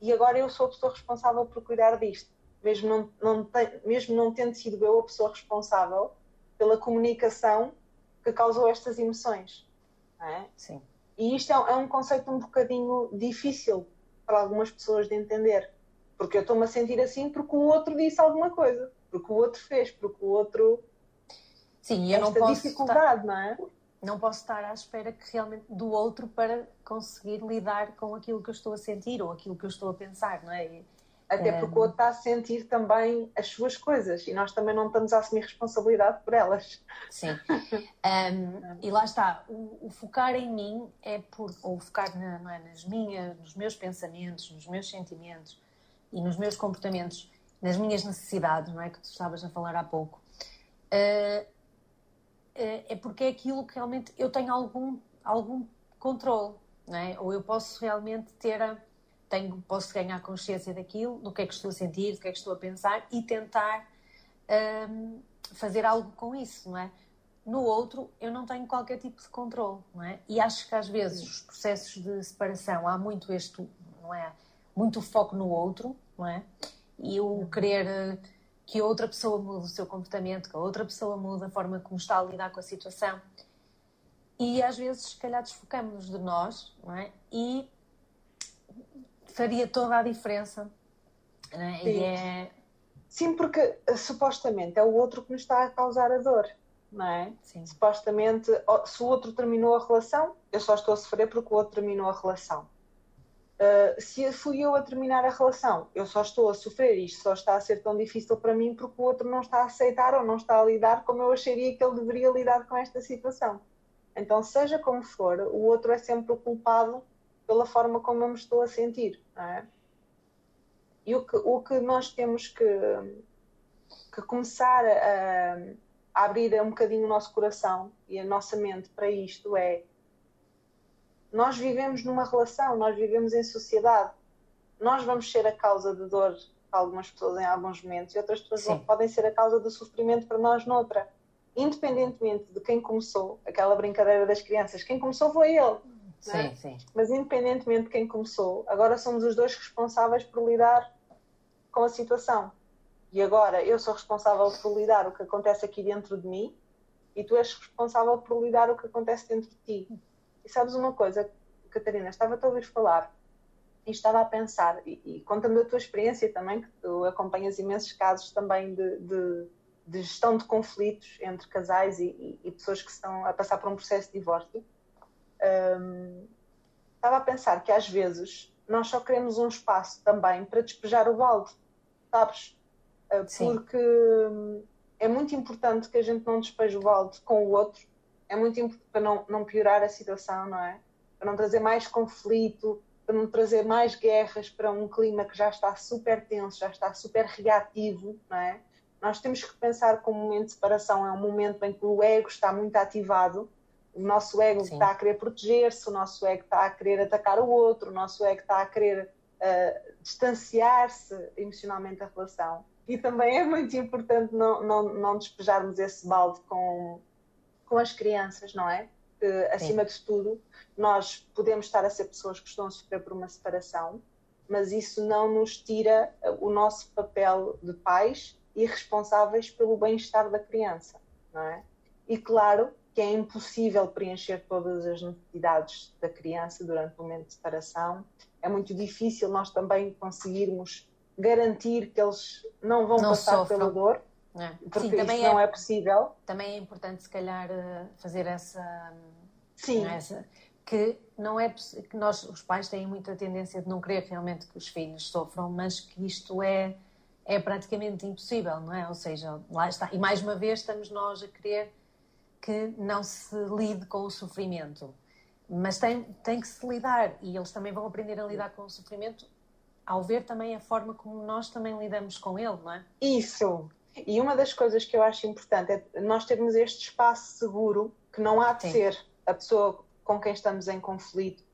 e agora eu sou a pessoa responsável por cuidar disto mesmo não, não tem, mesmo não tendo sido eu a pessoa responsável pela comunicação que causou estas emoções. É? Sim. E isto é, é, um conceito um bocadinho difícil para algumas pessoas de entender, porque eu estou-me a sentir assim porque o outro disse alguma coisa, porque o outro fez, porque o outro. Sim, eu não posso dificuldade, estar, não é? Não posso estar à espera que realmente do outro para conseguir lidar com aquilo que eu estou a sentir ou aquilo que eu estou a pensar, não é? Até porque o outro está a sentir também as suas coisas e nós também não estamos a assumir responsabilidade por elas. Sim. <laughs> Um, e lá está, o, o, focar em mim é por, ou focar na, é, nas minhas, nos meus pensamentos, nos meus sentimentos e nos meus comportamentos, nas minhas necessidades, não é? Que tu estavas a falar há pouco. Uh, é porque é aquilo que realmente eu tenho algum, algum controle, não é? Ou eu posso realmente ter a tenho, posso ganhar consciência daquilo, do que é que estou a sentir, do que é que estou a pensar e tentar um, fazer algo com isso, não é? No outro, eu não tenho qualquer tipo de controle, não é? E acho que às vezes os processos de separação há muito este, não é? Muito foco no outro, não é? E o querer eh, que a outra pessoa mude o seu comportamento, que a outra pessoa mude a forma como está a lidar com a situação. E às vezes, se calhar, desfocamos-nos de nós, não é? E faria toda a diferença. Né? Sim. E é... Sim, porque eh, supostamente é o outro que nos está a causar a dor, não é? Sim. Supostamente, se o outro terminou a relação, eu só estou a sofrer porque o outro terminou a relação. Uh, se fui eu a terminar a relação, eu só estou a sofrer, isto só está a ser tão difícil para mim porque o outro não está a aceitar ou não está a lidar como eu acharia que ele deveria lidar com esta situação. Então, seja como for, o outro é sempre o culpado pela forma como eu me estou a sentir. É? E o que, o que nós temos que, que começar a, a abrir um bocadinho o nosso coração e a nossa mente para isto é nós vivemos numa relação, nós vivemos em sociedade. Nós vamos ser a causa de dor para algumas pessoas em alguns momentos e outras pessoas Sim. podem ser a causa do sofrimento para nós noutra. Independentemente de quem começou, aquela brincadeira das crianças, quem começou foi ele. Sim, é? sim. Mas independentemente de quem começou, agora somos os dois responsáveis por lidar com a situação. E agora eu sou responsável por lidar o que acontece aqui dentro de mim e tu és responsável por lidar o que acontece dentro de ti. E sabes uma coisa, Catarina, estava-te a ouvir falar e estava a pensar, e, e contando a tua experiência também, que tu acompanhas imensos casos também de, de, de gestão de conflitos entre casais e, e, e pessoas que estão a passar por um processo de divórcio um, estava a pensar que às vezes nós só queremos um espaço também para despejar o balde, sabes? Uh, porque hum, é muito importante que a gente não despeje o balde com o outro, é muito importante para não, não piorar a situação, não é? Para não trazer mais conflito, para não trazer mais guerras para um clima que já está super tenso, já está super reativo, não é? Nós temos que pensar que o momento de separação é um momento em que o ego está muito ativado, o nosso ego Sim. está a querer proteger-se, o nosso ego está a querer atacar o outro, o nosso ego está a querer uh, distanciar-se emocionalmente da relação. E também é muito importante não, não, não despejarmos esse balde com, com as crianças, não é? Que, acima de tudo, nós podemos estar a ser pessoas que estão a sofrer por uma separação, mas isso não nos tira o nosso papel de pais e responsáveis pelo bem-estar da criança, não é? E claro que é impossível preencher todas as necessidades da criança durante o momento de separação. É muito difícil nós também conseguirmos garantir que eles não vão não passar sofram. pela dor, é. porque Sim, também não é, é possível. Também é importante, se calhar, eh, fazer essa. Sim. Essa, que não é que nós os pais têm muita tendência de não querer realmente que os filhos sofram, mas que isto é é praticamente impossível, não é? Ou seja, lá está. E mais uma vez estamos nós a querer que não se lide com o sofrimento. Mas tem, tem que se lidar e eles também vão aprender a lidar com o sofrimento ao ver também a forma como nós também lidamos com ele, não é? Isso! E uma das coisas que eu acho importante é nós termos este espaço seguro que não há de Sim. ser a pessoa com quem estamos em conflito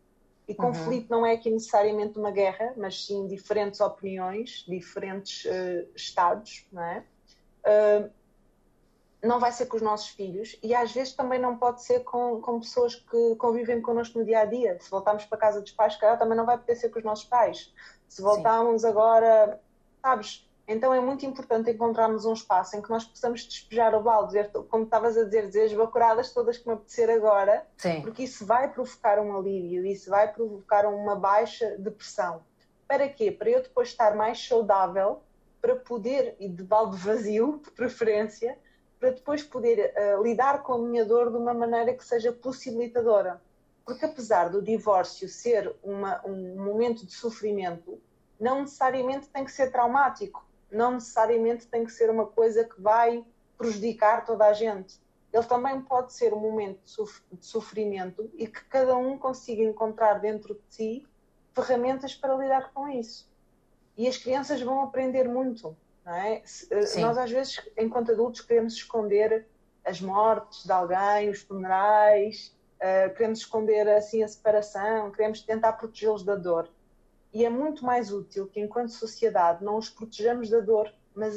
e uhum. conflito não é aqui necessariamente uma guerra, mas sim diferentes opiniões, diferentes uh, estados, não é? Uh, não vai ser com os nossos filhos e às vezes também não pode ser com, com pessoas que convivem connosco no dia a dia. Se voltarmos para a casa dos pais, calhar também não vai poder ser com os nossos pais. Se voltarmos Sim. agora, sabes, então é muito importante encontrarmos um espaço em que nós possamos despejar o balde, dizer, como estavas a dizer, dizer as bacuradas todas que me apetecer agora, Sim. porque isso vai provocar um alívio, isso vai provocar uma baixa depressão. Para quê? Para eu depois estar mais saudável, para poder, e de balde vazio, <laughs> de preferência, para depois poder uh, lidar com a minha dor de uma maneira que seja possibilitadora. Porque apesar do divórcio ser uma, um momento de sofrimento, não necessariamente tem que ser traumático não necessariamente tem que ser uma coisa que vai prejudicar toda a gente. Ele também pode ser um momento de sofrimento e que cada um consiga encontrar dentro de si ferramentas para lidar com isso. E as crianças vão aprender muito. É? Eh, nós, às vezes, enquanto adultos, queremos esconder as mortes de alguém, os funerais, uh, queremos esconder assim a separação, queremos tentar protegê-los da dor. E é muito mais útil que, enquanto sociedade, não os protejamos da dor, mas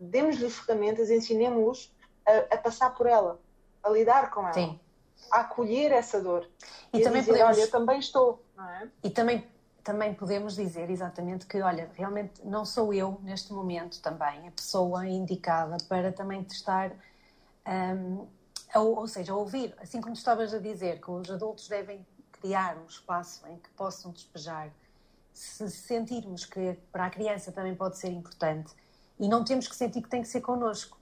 demos-lhes ferramentas, ensinemos-los a, a, passar por ela, a lidar com ela, Sim. a acolher essa dor. E, e também dizer, podemos... olha, eu também estou, é? E também, também podemos dizer exatamente que, olha, realmente não sou eu, neste momento, também, a pessoa indicada para também testar... Um, ou, ou seja, ouvir, assim como estavas a dizer, que os adultos devem criar um espaço em que possam despejar se sentirmos que para a criança também pode ser importante e não temos que sentir que tem que ser connosco,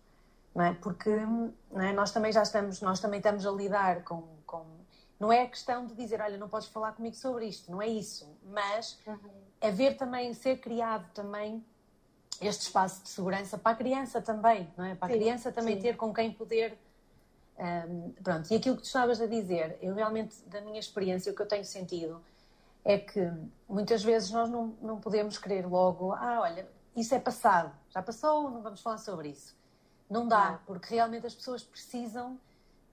não é? Porque não é? nós também já estamos, nós também estamos a lidar com, com, não é a questão de dizer, olha, não podes falar comigo sobre isto, não é isso, mas uhum. é ver também, ser criado também este espaço de segurança para a criança também, não é? Para a sim, criança também sim. ter com quem poder um, pronto, e aquilo que tu estavas a dizer, eu realmente, da minha experiência, o que eu tenho sentido é que muitas vezes nós não, não podemos querer logo, ah, olha, isso é passado, já passou, não vamos falar sobre isso. Não dá, porque realmente as pessoas precisam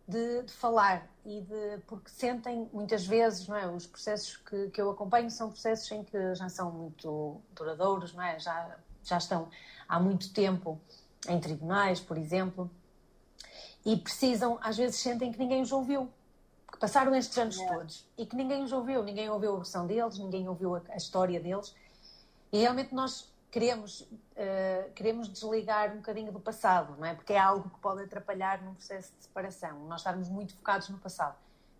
de, de, falar e de porque sentem muitas vezes, não é? Os processos que, que eu acompanho são processos em que já são muito duradouros, não é? Já, já estão há muito tempo em tribunais, por exemplo, e precisam, às vezes sentem que ninguém os ouviu passaram estes anos é. todos e que ninguém os ouviu, ninguém ouviu a versão deles, ninguém ouviu a, a história deles. E realmente nós queremos, uh, queremos desligar um bocadinho do passado, não é? Porque é algo que pode atrapalhar num processo de separação, nós estarmos muito focados no passado.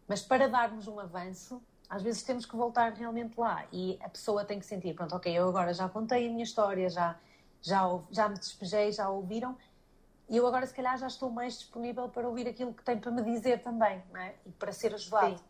Mas para darmos um avanço, às vezes temos que voltar realmente lá e a pessoa tem que sentir, pronto, ok, eu agora já contei a minha história, já, já, já me despejei, já ouviram, e eu agora, se calhar, já estou mais disponível para ouvir aquilo que tem para me dizer também, não é? E para ser ajudado. Sim.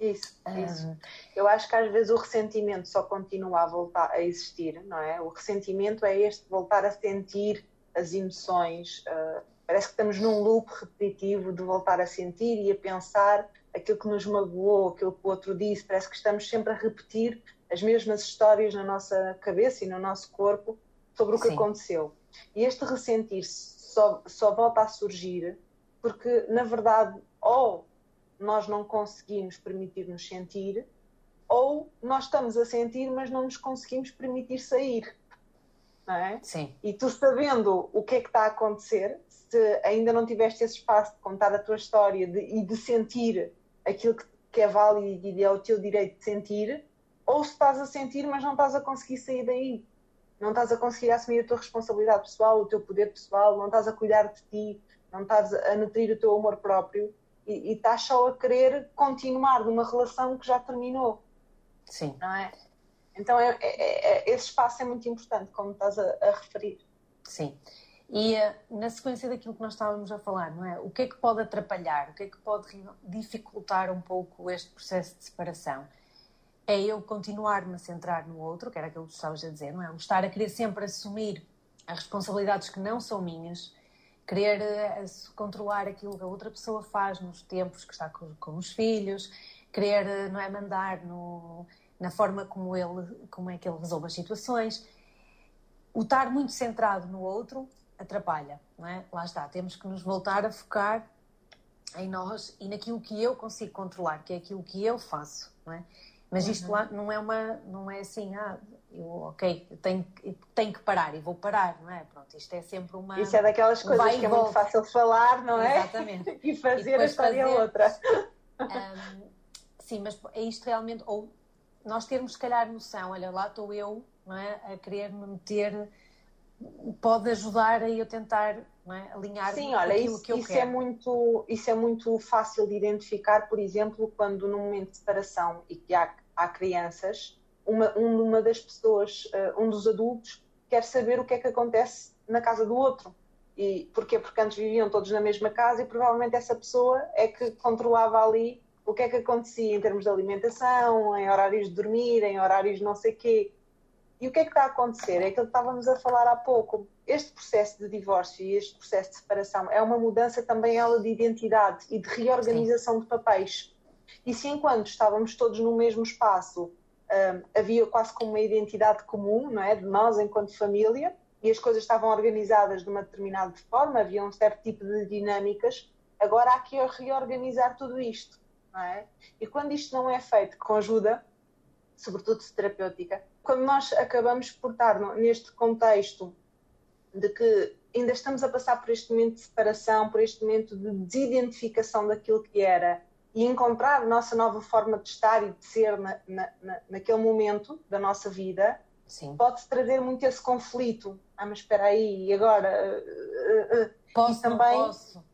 Isso, ah. isso. Eu acho que às vezes o ressentimento só continua a voltar a existir, não é? O ressentimento é este voltar a sentir as emoções, uh, Parece que estamos num loop repetitivo de voltar a sentir e a pensar aquilo que nos magoou, aquilo que o outro disse. Parece que estamos sempre a repetir as mesmas histórias na nossa cabeça e no nosso corpo sobre o que Sim. aconteceu. E este ressentir-se só, só volta a surgir porque, na verdade, ou nós não conseguimos permitir-nos sentir, ou nós estamos a sentir, mas não nos conseguimos permitir sair. Não é? Sim. E tu sabendo o que é que está a acontecer, se ainda não tiveste esse espaço de contar a tua história de, e de sentir aquilo que, que é válido e é o teu direito de sentir, ou se estás a sentir, mas não estás a conseguir sair daí. Não estás a conseguir assumir a tua responsabilidade pessoal, o teu poder pessoal, não estás a cuidar de ti, não estás a nutrir o teu amor próprio e, e estás só a querer continuar numa relação que já terminou. Sim. Não é? Então é, é, é, esse espaço é muito importante, como estás a, a referir. Sim. E uh, na sequência daquilo que nós estávamos a falar, não é? O que é que pode atrapalhar? O que é que pode dificultar um pouco este processo de separação? É eu continuar-me a centrar no outro, que era aquilo que tu estavas a dizer, não é? O estar a querer sempre assumir as responsabilidades que não são minhas, querer uh, controlar aquilo que a outra pessoa faz nos tempos que está com, com os filhos, querer, uh, não é? Mandar no, na forma como ele, como é que ele resolve as situações. O estar muito centrado no outro atrapalha, não é? Lá está, temos que nos voltar a focar em nós e naquilo que eu consigo controlar, que é aquilo que eu faço, não é? Mas isto uhum. lá não é uma, não é assim, ah, eu, ok, tenho, tenho que parar e vou parar, não é? Pronto, isto é sempre uma. Isso é daquelas coisas que é muito fácil falar, não é? Exatamente. <laughs> e fazer e a história fazer, outra. Um, sim, mas é isto realmente, ou nós termos se calhar noção, olha, lá estou eu, não é? A querer me meter pode ajudar a eu tentar é? alinhar Sim, olha, aquilo isso, que eu isso quero. É muito, isso é muito fácil de identificar, por exemplo, quando num momento de separação e que há, há crianças, uma, uma das pessoas, uh, um dos adultos, quer saber o que é que acontece na casa do outro. E porquê? Porque antes viviam todos na mesma casa e provavelmente essa pessoa é que controlava ali o que é que acontecia em termos de alimentação, em horários de dormir, em horários não sei quê. E o que é que está a acontecer? É aquilo que estávamos a falar há pouco. Este processo de divórcio e este processo de separação é uma mudança também ela de identidade e de reorganização Sim. de papéis. E se enquanto estávamos todos no mesmo espaço um, havia quase como uma identidade comum, não é, de nós enquanto família, e as coisas estavam organizadas de uma determinada forma, havia um certo tipo de dinâmicas, agora há que reorganizar tudo isto, não é? E quando isto não é feito com ajuda, sobretudo terapêutica, quando nós acabamos por estar neste contexto de que ainda estamos a passar por este momento de separação, por este momento de desidentificação daquilo que era e encontrar a nossa nova forma de estar e de ser na, na, naquele momento da nossa vida, pode trazer muito esse conflito. Ah, mas espera aí, e agora? Uh, uh, uh. Posso, e também, posso.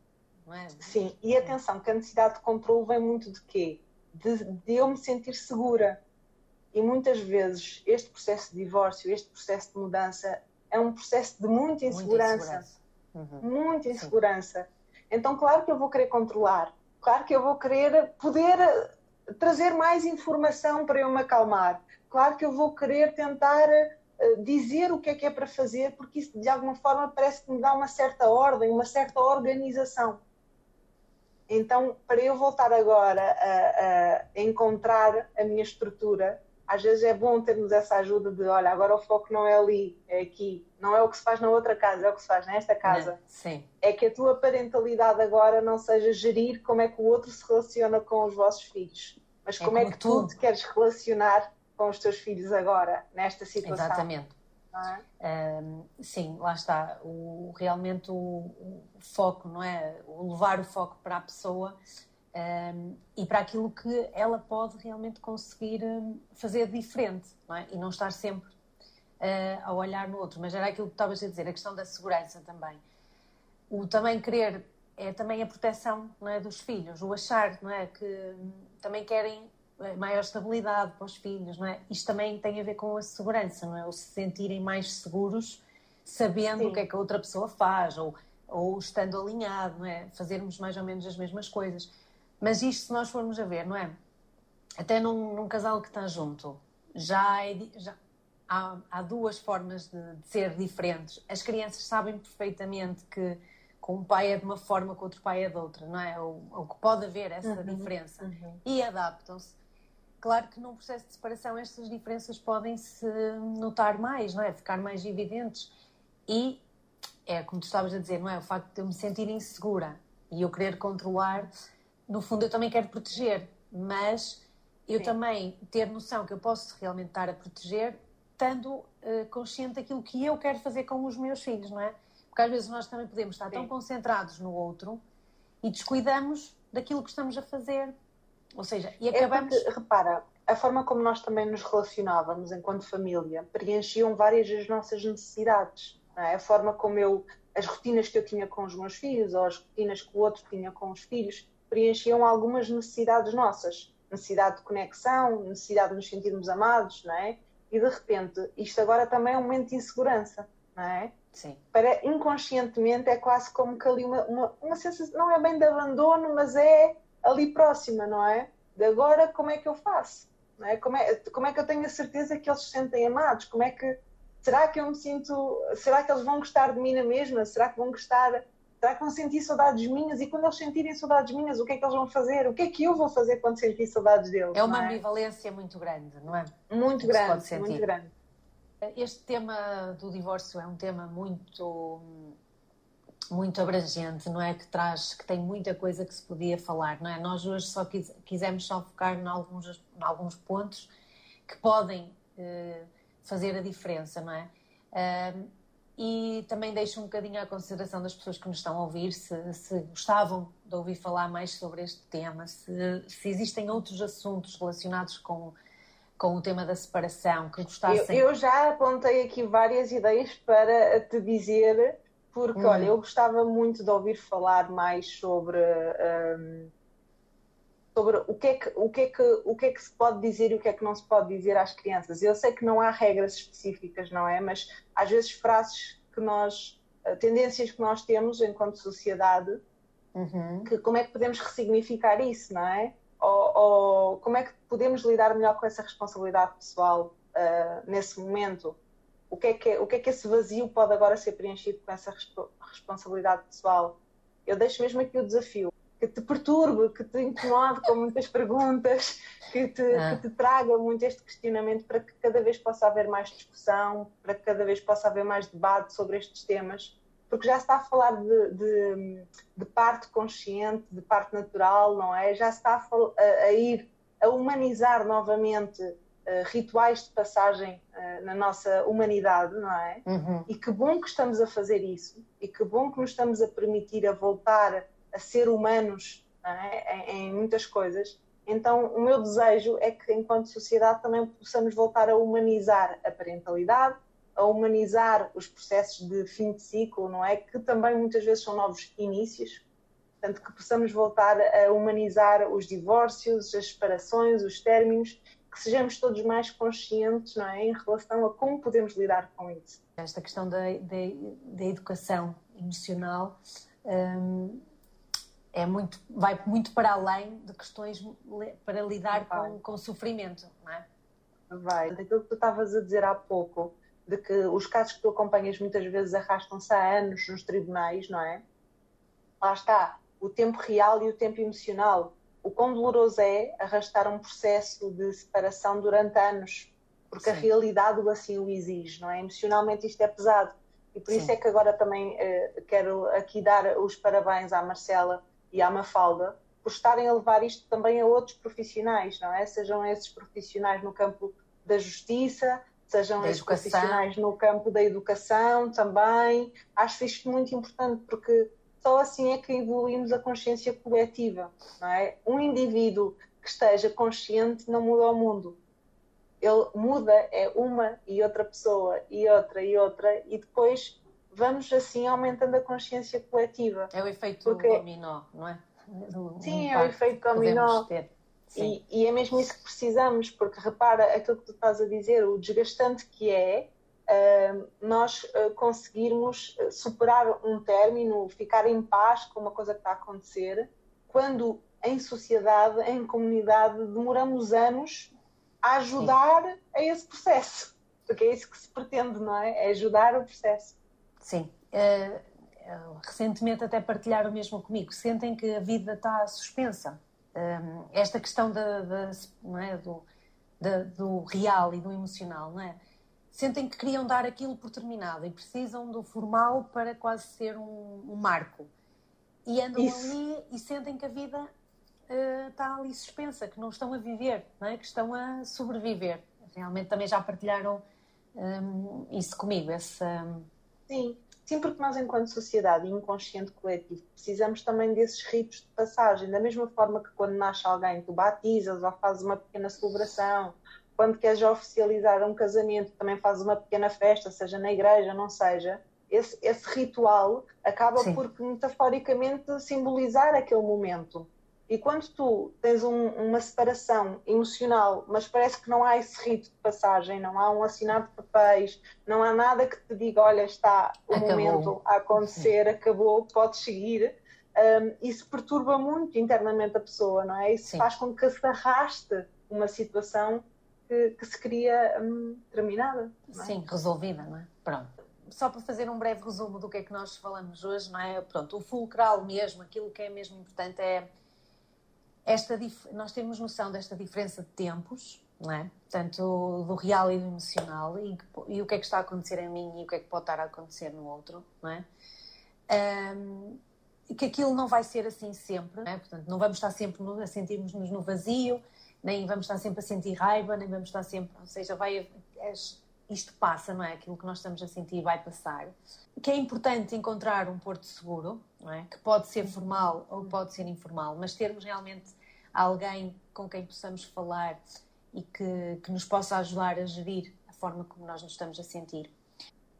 É? Sim, e atenção, que a necessidade de controle vem muito de quê? De, de eu me sentir segura e muitas vezes este processo de divórcio, este processo de mudança, é um processo de muita insegurança. Muita insegurança. Uhum. Muita insegurança. Então, claro que eu vou querer controlar, claro que eu vou querer poder eh, trazer mais informação para eu me acalmar, claro que eu vou querer tentar uh, dizer o que é que é para fazer, porque isso de alguma forma parece que me dá uma certa ordem, uma certa organização. Então, para eu voltar agora a, a encontrar a minha estrutura, às vezes é bom termos essa ajuda de, olha, agora o foco não é ali, é aqui, não é o que se faz na outra casa, é o que se faz nesta casa. Sim. É que a tua parentalidade agora não seja gerir como é que o outro se relaciona com os vossos filhos, mas é como é, como é que tu te queres relacionar com os teus filhos agora, nesta situação. Exatamente. É? Um, sim, lá está. O, realmente o, o, foco, não é? O levar o foco para a pessoa um, e para aquilo que ela pode realmente conseguir fazer diferente não é? e não estar sempre uh, a olhar no outro. Mas era aquilo que estavas a dizer, a questão da segurança também. O também querer é também a proteção não é, dos filhos, o achar não é, que também querem eh, maior estabilidade para os filhos. Não é? Isto também tem a ver com a segurança, não é? o se sentirem mais seguros sabendo Sim. o que é que a outra pessoa faz ou, ou estando alinhado, não é? fazermos mais ou menos as mesmas coisas. Mas isto, se nós formos a ver, não é? Até num, num casal que está junto, já, é, já há, há, duas formas de, de, ser diferentes. As crianças sabem perfeitamente que com um pai é de uma forma, com outro pai é de outra, não é? Ou, ou que pode haver essa uhum, diferença. Uhum. E adaptam-se. Claro que num processo de separação estas diferenças podem se notar mais, não é? Ficar mais evidentes. E é como tu estavas a dizer, não é? O facto de eu me sentir insegura e eu querer controlar, no fundo eu também quero proteger, mas eu Sim. também ter noção que eu posso realmente estar a proteger, estando uh, consciente daquilo que eu quero fazer com os meus filhos, não é? Porque às vezes nós também podemos estar Sim. tão concentrados no outro e descuidamos daquilo que estamos a fazer. Ou seja, e acabamos. É porque, repara, a forma como nós também nos relacionávamos enquanto família preenchiam várias das nossas necessidades. É? A forma como eu. As rotinas que eu tinha com os meus filhos ou as rotinas que o outro tinha com os filhos preenchiam algumas necessidades nossas. Necessidade de conexão, necessidade de nos sentirmos amados, não é? E de repente, isto agora também é um momento de insegurança, não é? Sim. Para inconscientemente é quase como que ali uma, uma, uma sensação, não é bem de abandono, mas é ali próxima, não é? De agora como é que eu faço? Não é? Como, é, como é que eu tenho a certeza que eles se sentem amados? Como é que será que eu me sinto, será que eles vão gostar de mim na mesma? Será que vão gostar, será que vão sentir saudades minhas? E quando eles sentirem saudades minhas, o que é que eles vão fazer? O que é que eu vou fazer quando sentir saudades deles? É uma é? ambivalência muito grande, não é? Muito grande, muito grande. Este tema do divórcio é um tema muito muito abrangente, não é? Que traz, que tem muita coisa que se podia falar, não é? Nós hoje só quis, quisemos só focar em alguns, em alguns pontos que podem eh, fazer a diferença, não é? Uh, e também deixo um bocadinho à consideração das pessoas que nos estão a ouvir, se, se gostavam de ouvir falar mais sobre este tema, se, se existem outros assuntos relacionados com com o tema da separação que gostassem? Eu, eu, já apontei aqui várias ideias para te dizer, porque, hum. olha, eu gostava muito de ouvir falar mais sobre, um, sobre o, que é que, o, que é que, o que é que se pode dizer e o que é que não se pode dizer às crianças. Eu sei que não há regras específicas, não é? Mas às vezes frases que nós, eh, tendências que nós temos enquanto sociedade, uhum. que como é que podemos ressignificar isso, não é? ou, ou, como é que podemos lidar melhor com essa responsabilidade pessoal uh, nesse momento? O que, é que, o que é que esse vazio pode agora ser preenchido com essa responsabilidade pessoal? Eu deixo mesmo aqui o desafio que te perturbe, que te incomode com muitas perguntas, que te, ah. que te, traga muito este questionamento para que cada vez possa haver mais discussão, para que cada vez possa haver mais debate sobre estes temas porque já se está a falar de, de, de, parte consciente, de parte natural, não é? Já se está a, a ir a humanizar novamente uh, rituais de passagem uh, na nossa humanidade, não é? Uhum. E que bom que estamos a fazer isso, e que bom que nos estamos a permitir a voltar a ser humanos é? em, em muitas coisas. Então, o meu desejo é que, enquanto sociedade, também possamos voltar a humanizar a parentalidade, a humanizar os processos de fim de ciclo, não é? Que também muitas vezes são novos inícios. Portanto, que possamos voltar a humanizar os divórcios, as separações, os términos, que sejamos todos mais conscientes, não é? Em relação a como podemos lidar com isso. Esta questão da, da, da educação emocional hum, é muito, vai muito para além de questões para lidar com, com sofrimento, não é? Vai. Aquilo que tu estavas a dizer há pouco, de que os casos que tu acompanhas muitas vezes arrastam-se há anos nos tribunais, não é? Lá está, o tempo real e o tempo emocional. O quão doloroso é arrastar um processo de separação durante anos, porque Sim. a realidade assim o exige, não é? Emocionalmente isto é pesado. E por Sim. isso é que agora também eh, quero aqui dar os parabéns à Marcela e à Mafalda por estarem a levar isto também a outros profissionais, não é? Sejam esses profissionais no campo da justiça, sejam os profissionais no campo da educação também. Acho isto muito importante porque só assim é que evoluímos a consciência coletiva. Não é? Um indivíduo que esteja consciente não muda o mundo. Ele muda é uma e outra pessoa e outra e outra e depois vamos assim aumentando a consciência coletiva. É o efeito porque... dominó, não é? Sim, é o efeito dominó. E, e, é mesmo isso que precisamos, porque repara aquilo que tu estás a dizer, o desgastante que é uh, nós uh, conseguirmos eh, superar um término, ficar em paz com uma coisa que está a acontecer, quando em sociedade, em comunidade, demoramos anos a ajudar Sim. a esse processo. Porque é isso que se pretende, não é? É ajudar o processo. Sim. Uh, recentemente até partilharam mesmo comigo, sentem que a vida está suspensa. Um, esta questão da, da, é, do, da, do real e do emocional, não é? Sentem que queriam dar aquilo por terminado e precisam do formal para quase ser um, um marco. E andam Isso. ali e sentem que a vida uh, está ali suspensa, que não estão a viver, não é? que estão a sobreviver. Realmente também já partilharam um, isso comigo, essa. Sim, sim, porque nós, enquanto sociedade e inconsciente coletivo, precisamos também desses ritos de passagem, da mesma forma que quando nasce alguém, tu batizas ou fazes uma pequena celebração, quando queres oficializar um casamento, também fazes uma pequena festa, seja na igreja, não seja. Esse, esse ritual acaba sim. por metaforicamente simbolizar aquele momento. E quando tu tens um, uma separação emocional, mas parece que não há esse rito de passagem, não há um assinado de papéis, não há nada que te diga, olha, está o acabou. momento a acontecer, Sim. acabou, podes seguir, um, isso perturba muito internamente a pessoa, não é? Isso Sim. faz com que se arraste uma situação que, que se queria um, terminada. É? Sim, resolvida, não é? Pronto só para fazer um breve resumo do que é que nós falamos hoje, não é? Pronto, o fulcral mesmo, aquilo que é mesmo importante é esta nós temos noção desta diferença de tempos, não é? Tanto do real e do emocional, e, e, o que é que está a acontecer em mim e o que é que pode estar a acontecer no outro, não é? Um, que aquilo não vai ser assim sempre, não é? Portanto, não vamos estar sempre no, a sentirmos-nos no vazio, nem vamos estar sempre a sentir raiva, nem vamos estar sempre, ou seja, vai isto passa, não é? Aquilo que nós estamos a sentir vai passar. Que é importante encontrar um porto seguro, não é? Que pode ser formal ou pode ser informal, mas termos realmente alguém com quem possamos falar e que, que nos possa ajudar a gerir a forma como nós nos estamos a sentir.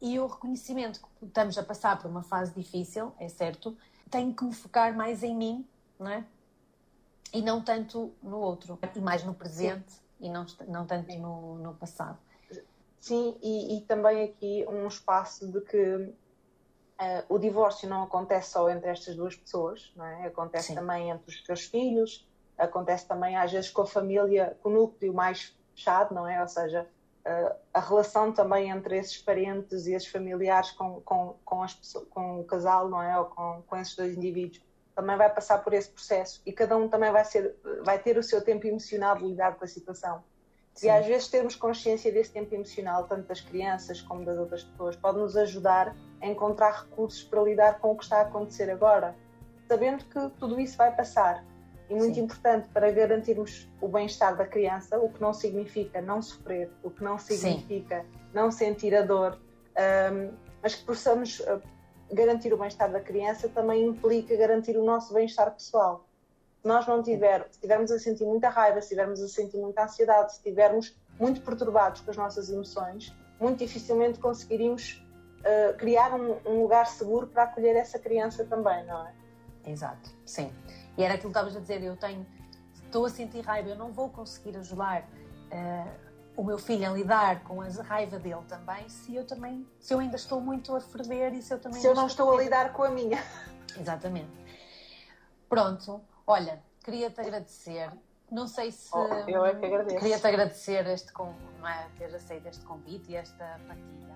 E o reconhecimento que estamos a passar por uma fase difícil, é certo, tenho que me focar mais em mim, não é? E não tanto no outro, e mais no presente Sim. e não, não tanto no, no passado. Sim, e, e, também aqui um espaço de que uh, o divórcio não acontece só entre estas duas pessoas, não é? acontece Sim. também entre os teus filhos, acontece também às vezes com a família, com o núcleo mais fechado, não é? Ou seja, a relação também entre esses parentes e esses familiares com, com, com, as pessoas, com o casal, não é? Ou com, com esses dois indivíduos, também vai passar por esse processo e cada um também vai, ser, vai ter o seu tempo emocional de lidar com a situação. Sim. E às vezes termos consciência desse tempo emocional, tanto das crianças como das outras pessoas, pode nos ajudar a encontrar recursos para lidar com o que está a acontecer agora, sabendo que tudo isso vai passar. E muito Sim. importante para garantirmos o bem-estar da criança, o que não significa não sofrer, o que não significa Sim. não sentir a dor, um, mas que possamos uh, garantir o bem-estar da criança também implica garantir o nosso bem-estar pessoal se nós não tivermos, se estivermos a sentir muita raiva, se estivermos a sentir muita ansiedade, se estivermos muito perturbados com as nossas emoções, muito dificilmente conseguiríamos uh, criar um, um, lugar seguro para acolher essa criança também, não é? Exato, sim. E era aquilo que estavas a dizer, eu tenho, estou a sentir raiva, eu não vou conseguir ajudar uh, o meu filho a lidar com a raiva dele também, se eu também, se eu ainda estou muito a ferver e se eu também... Se eu não estou a lidar com a minha. Exatamente. Pronto, Olha, queria-te agradecer. Não sei se. Oh, eu é que agradeço. Queria-te agradecer este, não é, ter aceito este convite e esta partilha.